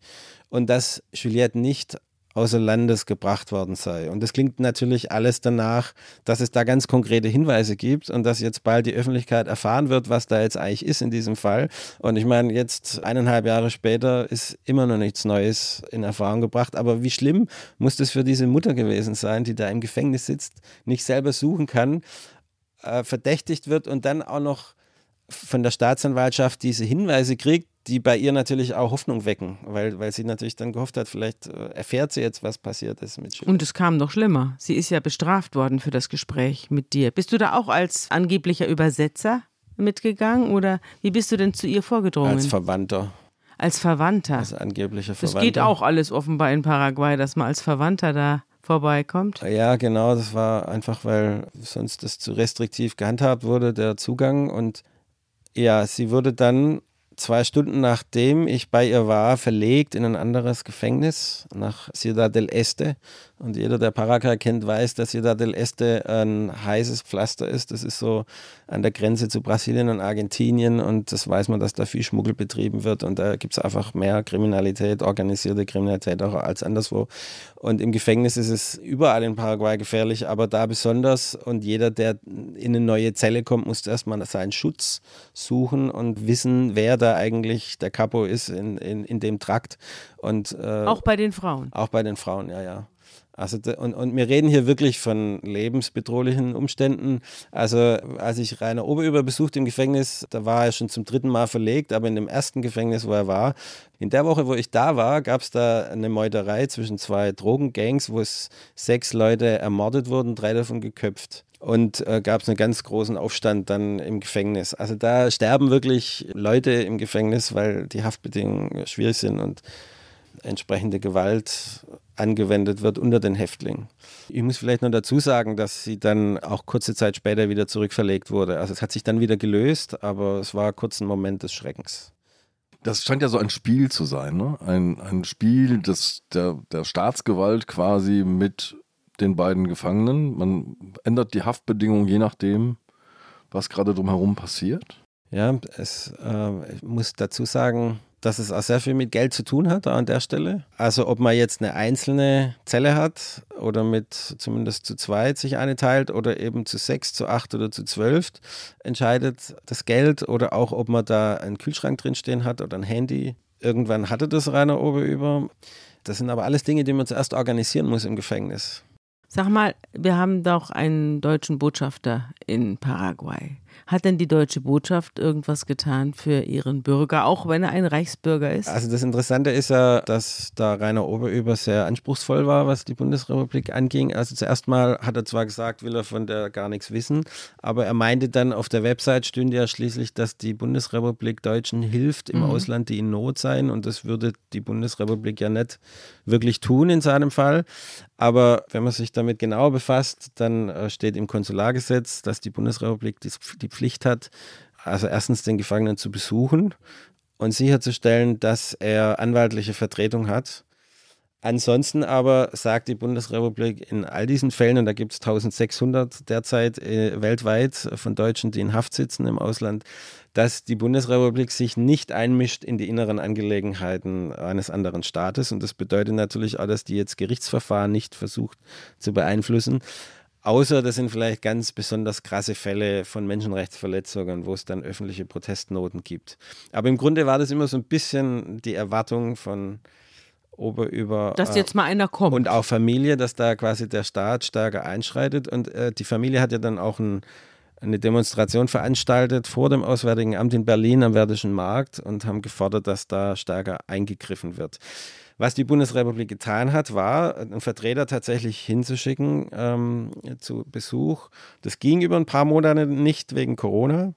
und dass Juliette nicht außer Landes gebracht worden sei. Und das klingt natürlich alles danach, dass es da ganz konkrete Hinweise gibt und dass jetzt bald die Öffentlichkeit erfahren wird, was da jetzt eigentlich ist in diesem Fall. Und ich meine, jetzt eineinhalb Jahre später ist immer noch nichts Neues in Erfahrung gebracht. Aber wie schlimm muss das für diese Mutter gewesen sein, die da im Gefängnis sitzt, nicht selber suchen kann, äh, verdächtigt wird und dann auch noch von der Staatsanwaltschaft diese Hinweise kriegt, die bei ihr natürlich auch Hoffnung wecken, weil, weil sie natürlich dann gehofft hat, vielleicht äh, erfährt sie jetzt, was passiert ist mit Juliette. Und es kam noch schlimmer. Sie ist ja bestraft worden für das Gespräch mit dir. Bist du da auch als angeblicher Übersetzer mitgegangen oder wie bist du denn zu ihr vorgedrungen? Als Verwandter, als Verwandter. als angeblicher das Verwandter. geht auch alles offenbar in Paraguay, dass man als Verwandter da vorbeikommt. Ja, genau, das war einfach, weil sonst das zu restriktiv gehandhabt wurde, der Zugang. Und ja, sie wurde dann zwei Stunden nachdem ich bei ihr war, verlegt in ein anderes Gefängnis nach Ciudad del Este. Und jeder, der Paraguay kennt, weiß, dass Ciudad del Este ein heißes Pflaster ist. Das ist so an der Grenze zu Brasilien und Argentinien. Und das weiß man, dass da viel Schmuggel betrieben wird. Und da gibt es einfach mehr Kriminalität, organisierte Kriminalität auch als anderswo. Und im Gefängnis ist es überall in Paraguay gefährlich, aber da besonders. Und jeder, der in eine neue Zelle kommt, muss erstmal seinen Schutz suchen und wissen, wer da eigentlich der Capo ist in, in, in dem Trakt. Und, äh, Auch bei den Frauen. auch bei den Frauen, ja, ja. Also und, und wir reden hier wirklich von lebensbedrohlichen Umständen. Also als ich Rainer Oberüber besucht im Gefängnis, da war er schon zum dritten Mal verlegt, aber in dem ersten Gefängnis, wo er war, in der Woche, wo ich da war, gab es da eine Meuterei zwischen zwei Drogengangs, wo es sechs Leute ermordet wurden, drei davon geköpft. Und äh, gab es einen ganz großen Aufstand dann im Gefängnis. Also da sterben wirklich Leute im Gefängnis, weil die Haftbedingungen schwierig sind und entsprechende Gewalt angewendet wird unter den Häftlingen. Ich muss vielleicht noch dazu sagen, dass sie dann auch kurze Zeit später wieder zurückverlegt wurde. Also es hat sich dann wieder gelöst, aber es war kurz ein Moment des Schreckens. Das scheint ja so ein Spiel zu sein, ne? Ein, ein Spiel des, der, der Staatsgewalt quasi mit den beiden Gefangenen. Man ändert die Haftbedingungen je nachdem, was gerade drumherum passiert. Ja, es, äh, ich muss dazu sagen, dass es auch sehr viel mit Geld zu tun hat an der Stelle. Also ob man jetzt eine einzelne Zelle hat oder mit zumindest zu zweit sich eine teilt oder eben zu sechs, zu acht oder zu zwölf, entscheidet das Geld oder auch ob man da einen Kühlschrank drinstehen hat oder ein Handy. Irgendwann hatte das Rainer Oberüber. Das sind aber alles Dinge, die man zuerst organisieren muss im Gefängnis. Sag mal, wir haben doch einen deutschen Botschafter in Paraguay. Hat denn die deutsche Botschaft irgendwas getan für ihren Bürger, auch wenn er ein Reichsbürger ist? Also das Interessante ist ja, dass da Rainer Oberüber sehr anspruchsvoll war, was die Bundesrepublik anging. Also zuerst mal hat er zwar gesagt, will er von der gar nichts wissen, aber er meinte dann auf der Website stünde ja schließlich, dass die Bundesrepublik Deutschen hilft im mhm. Ausland, die in Not seien und das würde die Bundesrepublik ja nicht wirklich tun in seinem Fall. Aber wenn man sich damit genauer befasst, dann äh, steht im Konsulargesetz, dass die Bundesrepublik die Pflicht hat, also erstens den Gefangenen zu besuchen und sicherzustellen, dass er anwaltliche Vertretung hat. Ansonsten aber sagt die Bundesrepublik in all diesen Fällen, und da gibt es 1600 derzeit äh, weltweit von Deutschen, die in Haft sitzen im Ausland, dass die Bundesrepublik sich nicht einmischt in die inneren Angelegenheiten eines anderen Staates. Und das bedeutet natürlich auch, dass die jetzt Gerichtsverfahren nicht versucht zu beeinflussen. Außer das sind vielleicht ganz besonders krasse Fälle von Menschenrechtsverletzungen, wo es dann öffentliche Protestnoten gibt. Aber im Grunde war das immer so ein bisschen die Erwartung von Oberüber. Dass jetzt mal einer kommt. Und auch Familie, dass da quasi der Staat stärker einschreitet. Und äh, die Familie hat ja dann auch ein, eine Demonstration veranstaltet vor dem Auswärtigen Amt in Berlin am Werdischen Markt und haben gefordert, dass da stärker eingegriffen wird. Was die Bundesrepublik getan hat, war, einen Vertreter tatsächlich hinzuschicken ähm, zu Besuch. Das ging über ein paar Monate nicht wegen Corona.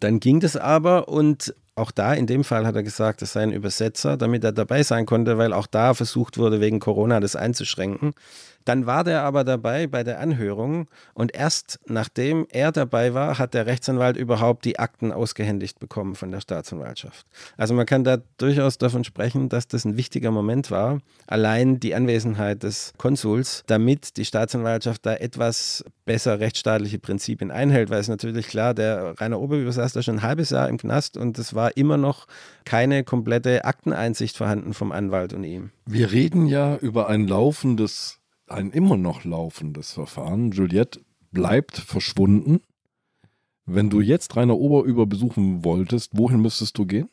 Dann ging das aber und auch da, in dem Fall hat er gesagt, es sei ein Übersetzer, damit er dabei sein konnte, weil auch da versucht wurde, wegen Corona das einzuschränken. Dann war der aber dabei bei der Anhörung und erst nachdem er dabei war, hat der Rechtsanwalt überhaupt die Akten ausgehändigt bekommen von der Staatsanwaltschaft. Also man kann da durchaus davon sprechen, dass das ein wichtiger Moment war, allein die Anwesenheit des Konsuls, damit die Staatsanwaltschaft da etwas besser rechtsstaatliche Prinzipien einhält, weil es natürlich klar, der Rainer Oberüber saß da schon ein halbes Jahr im Knast und es war immer noch keine komplette Akteneinsicht vorhanden vom Anwalt und ihm. Wir reden ja über ein laufendes ein immer noch laufendes Verfahren. Juliette bleibt verschwunden. Wenn du jetzt Rainer Oberüber besuchen wolltest, wohin müsstest du gehen?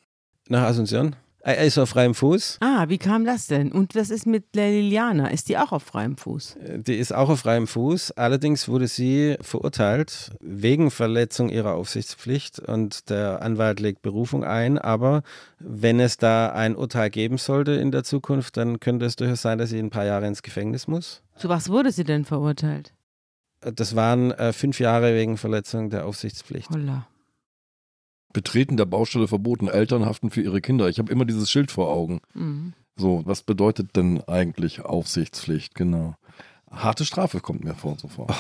Nach Asunción. Er ist auf freiem Fuß. Ah, wie kam das denn? Und was ist mit Liliana? Ist die auch auf freiem Fuß? Äh, die ist auch auf freiem Fuß. Allerdings wurde sie verurteilt wegen Verletzung ihrer Aufsichtspflicht und der Anwalt legt Berufung ein. Aber wenn es da ein Urteil geben sollte in der Zukunft, dann könnte es durchaus sein, dass sie ein paar Jahre ins Gefängnis muss. Zu was wurde sie denn verurteilt? Äh, das waren äh, fünf Jahre wegen Verletzung der Aufsichtspflicht. Holla. Betreten der Baustelle verboten, Eltern haften für ihre Kinder. Ich habe immer dieses Schild vor Augen. Mhm. So, was bedeutet denn eigentlich Aufsichtspflicht? Genau. Harte Strafe kommt mir vor sofort.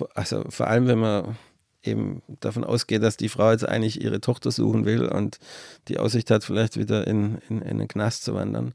Oh, also vor allem, wenn man eben davon ausgeht, dass die Frau jetzt eigentlich ihre Tochter suchen will und die Aussicht hat, vielleicht wieder in, in, in den Knast zu wandern.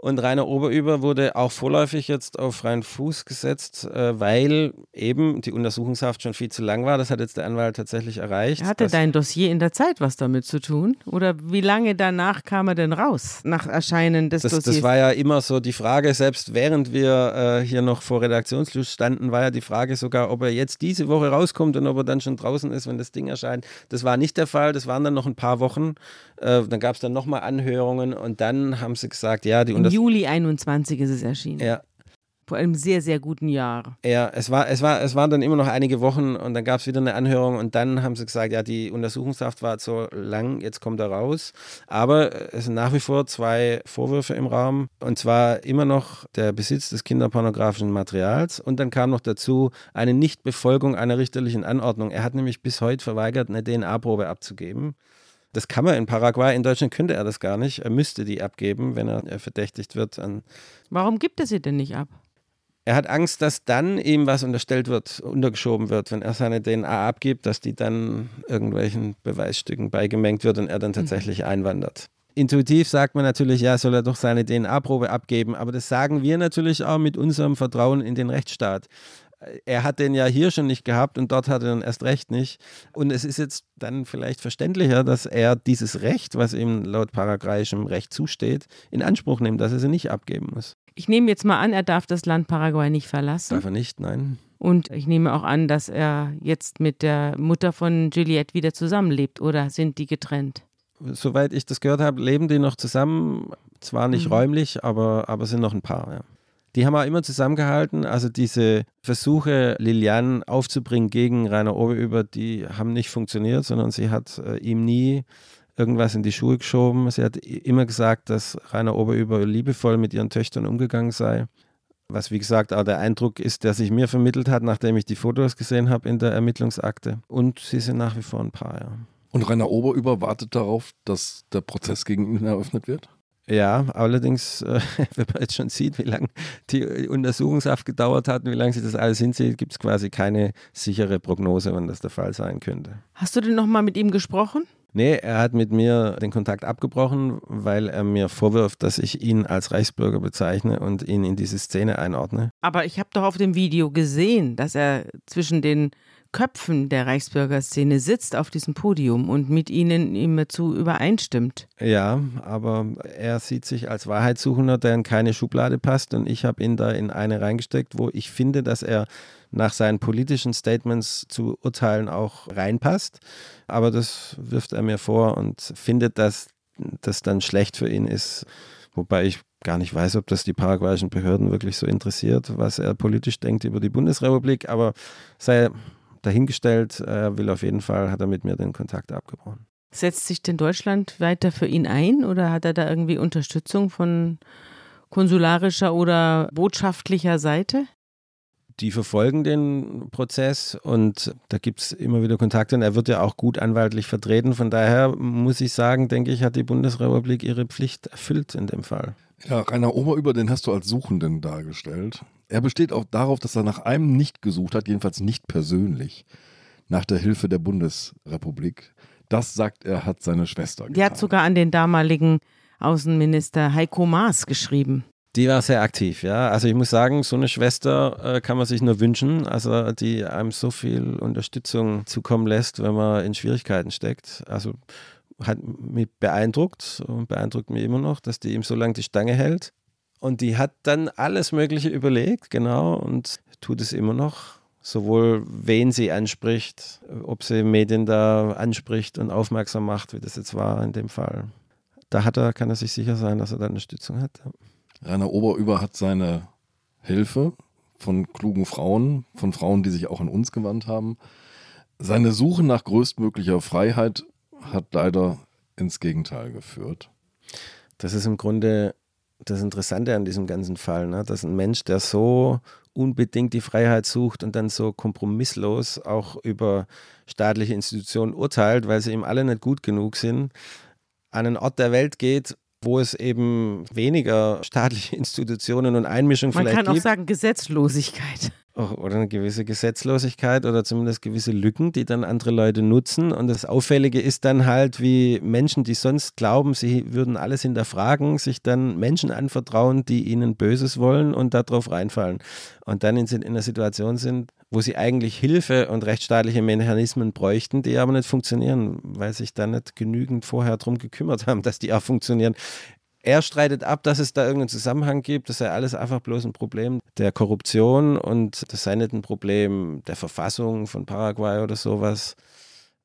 Und Rainer Oberüber wurde auch vorläufig jetzt auf freien Fuß gesetzt, äh, weil eben die Untersuchungshaft schon viel zu lang war. Das hat jetzt der Anwalt tatsächlich erreicht. Hatte dein Dossier in der Zeit was damit zu tun? Oder wie lange danach kam er denn raus, nach Erscheinen des das, Dossiers? Das war ja immer so die Frage, selbst während wir äh, hier noch vor Redaktionsschluss standen, war ja die Frage sogar, ob er jetzt diese Woche rauskommt und ob er dann schon draußen ist, wenn das Ding erscheint. Das war nicht der Fall, das waren dann noch ein paar Wochen. Äh, dann gab es dann nochmal Anhörungen und dann haben sie gesagt, ja, die Im Juli 21 ist es erschienen. Ja. Vor einem sehr, sehr guten Jahr. Ja, es war, es war, es waren dann immer noch einige Wochen und dann gab es wieder eine Anhörung und dann haben sie gesagt, ja, die Untersuchungshaft war so lang, jetzt kommt er raus. Aber es sind nach wie vor zwei Vorwürfe im Raum und zwar immer noch der Besitz des kinderpornografischen Materials und dann kam noch dazu eine Nichtbefolgung einer richterlichen Anordnung. Er hat nämlich bis heute verweigert, eine DNA-Probe abzugeben. Das kann man in Paraguay, in Deutschland könnte er das gar nicht. Er müsste die abgeben, wenn er verdächtigt wird. Warum gibt er sie denn nicht ab? Er hat Angst, dass dann ihm was unterstellt wird, untergeschoben wird, wenn er seine DNA abgibt, dass die dann irgendwelchen Beweisstücken beigemengt wird und er dann mhm. tatsächlich mhm. einwandert. Intuitiv sagt man natürlich, ja, soll er doch seine DNA-Probe abgeben, aber das sagen wir natürlich auch mit unserem Vertrauen in den Rechtsstaat er hat den ja hier schon nicht gehabt und dort hat er dann erst recht nicht. Und es ist jetzt dann vielleicht verständlicher, dass er dieses Recht, was ihm laut paraguayischem Recht zusteht, in Anspruch nimmt, dass er sie nicht abgeben muss. Ich nehme jetzt mal an, er darf das Land Paraguay nicht verlassen. Darf er nicht, nein. Und ich nehme auch an, dass er jetzt mit der Mutter von Juliette wieder zusammenlebt oder sind die getrennt? Soweit ich das gehört habe, leben die noch zusammen. Zwar nicht mhm. räumlich, aber, aber sind noch ein Paar, ja. Die haben auch immer zusammengehalten. Also diese Versuche, Lilian aufzubringen gegen Rainer Oberüber, die haben nicht funktioniert, sondern sie hat äh, ihm nie irgendwas in die Schuhe geschoben. Sie hat immer gesagt, dass Rainer Oberüber liebevoll mit ihren Töchtern umgegangen sei. Was wie gesagt auch der Eindruck ist, der sich mir vermittelt hat, nachdem ich die Fotos gesehen habe in der Ermittlungsakte. Und sie sind nach wie vor ein Paar, ja. Und Rainer Oberüber wartet darauf, dass der Prozess gegen ihn eröffnet wird? Ja, allerdings, äh, wenn man jetzt schon sieht, wie lange die Untersuchungshaft gedauert hat und wie lange sich das alles hinzieht, gibt es quasi keine sichere Prognose, wann das der Fall sein könnte. Hast du denn nochmal mit ihm gesprochen? Nee, er hat mit mir den Kontakt abgebrochen, weil er mir vorwirft, dass ich ihn als Reichsbürger bezeichne und ihn in diese Szene einordne. Aber ich habe doch auf dem Video gesehen, dass er zwischen den Köpfen der Reichsbürgerszene sitzt auf diesem Podium und mit ihnen immerzu übereinstimmt. Ja, aber er sieht sich als Wahrheitssuchender, der in keine Schublade passt und ich habe ihn da in eine reingesteckt, wo ich finde, dass er nach seinen politischen Statements zu urteilen auch reinpasst. Aber das wirft er mir vor und findet, dass das dann schlecht für ihn ist. Wobei ich gar nicht weiß, ob das die paraguayischen Behörden wirklich so interessiert, was er politisch denkt über die Bundesrepublik. Aber sei dahingestellt, er will auf jeden Fall, hat er mit mir den Kontakt abgebrochen. Setzt sich denn Deutschland weiter für ihn ein oder hat er da irgendwie Unterstützung von konsularischer oder botschaftlicher Seite? Die verfolgen den Prozess und da gibt es immer wieder Kontakte und er wird ja auch gut anwaltlich vertreten. Von daher muss ich sagen, denke ich, hat die Bundesrepublik ihre Pflicht erfüllt in dem Fall. Ja, Rainer Oberüber, den hast du als Suchenden dargestellt. Er besteht auch darauf, dass er nach einem nicht gesucht hat, jedenfalls nicht persönlich, nach der Hilfe der Bundesrepublik. Das sagt er, hat seine Schwester getan. Die hat sogar an den damaligen Außenminister Heiko Maas geschrieben. Die war sehr aktiv, ja. Also ich muss sagen, so eine Schwester äh, kann man sich nur wünschen, also die einem so viel Unterstützung zukommen lässt, wenn man in Schwierigkeiten steckt. Also hat mich beeindruckt und beeindruckt mich immer noch, dass die ihm so lange die Stange hält. Und die hat dann alles Mögliche überlegt, genau, und tut es immer noch. Sowohl wen sie anspricht, ob sie Medien da anspricht und aufmerksam macht, wie das jetzt war in dem Fall. Da hat er, kann er sich sicher sein, dass er da Unterstützung hat. Rainer Oberüber hat seine Hilfe von klugen Frauen, von Frauen, die sich auch an uns gewandt haben. Seine Suche nach größtmöglicher Freiheit hat leider ins Gegenteil geführt. Das ist im Grunde das Interessante an diesem ganzen Fall, ne? dass ein Mensch, der so unbedingt die Freiheit sucht und dann so kompromisslos auch über staatliche Institutionen urteilt, weil sie ihm alle nicht gut genug sind, an einen Ort der Welt geht, wo es eben weniger staatliche Institutionen und Einmischung Man vielleicht gibt. kann auch sagen Gesetzlosigkeit. Oder eine gewisse Gesetzlosigkeit oder zumindest gewisse Lücken, die dann andere Leute nutzen. Und das Auffällige ist dann halt, wie Menschen, die sonst glauben, sie würden alles hinterfragen, sich dann Menschen anvertrauen, die ihnen Böses wollen und darauf reinfallen. Und dann in, in einer Situation sind, wo sie eigentlich Hilfe und rechtsstaatliche Mechanismen bräuchten, die aber nicht funktionieren, weil sich da nicht genügend vorher darum gekümmert haben, dass die auch funktionieren. Er streitet ab, dass es da irgendeinen Zusammenhang gibt. Das sei alles einfach bloß ein Problem der Korruption und das sei nicht ein Problem der Verfassung von Paraguay oder sowas.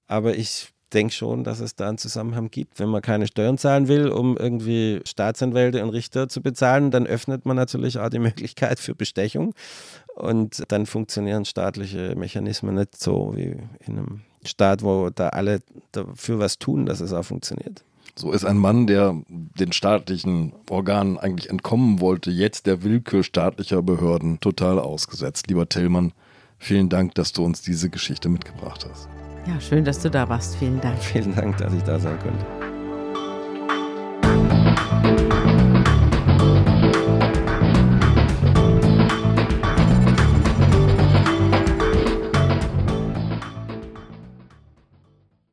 Aber ich denke schon, dass es da einen Zusammenhang gibt. Wenn man keine Steuern zahlen will, um irgendwie Staatsanwälte und Richter zu bezahlen, dann öffnet man natürlich auch die Möglichkeit für Bestechung. Und dann funktionieren staatliche Mechanismen nicht so wie in einem Staat, wo da alle dafür was tun, dass es auch funktioniert. So ist ein Mann, der den staatlichen Organen eigentlich entkommen wollte, jetzt der Willkür staatlicher Behörden total ausgesetzt. Lieber Tillmann, vielen Dank, dass du uns diese Geschichte mitgebracht hast. Ja, schön, dass du da warst. Vielen Dank. Vielen Dank, dass ich da sein konnte.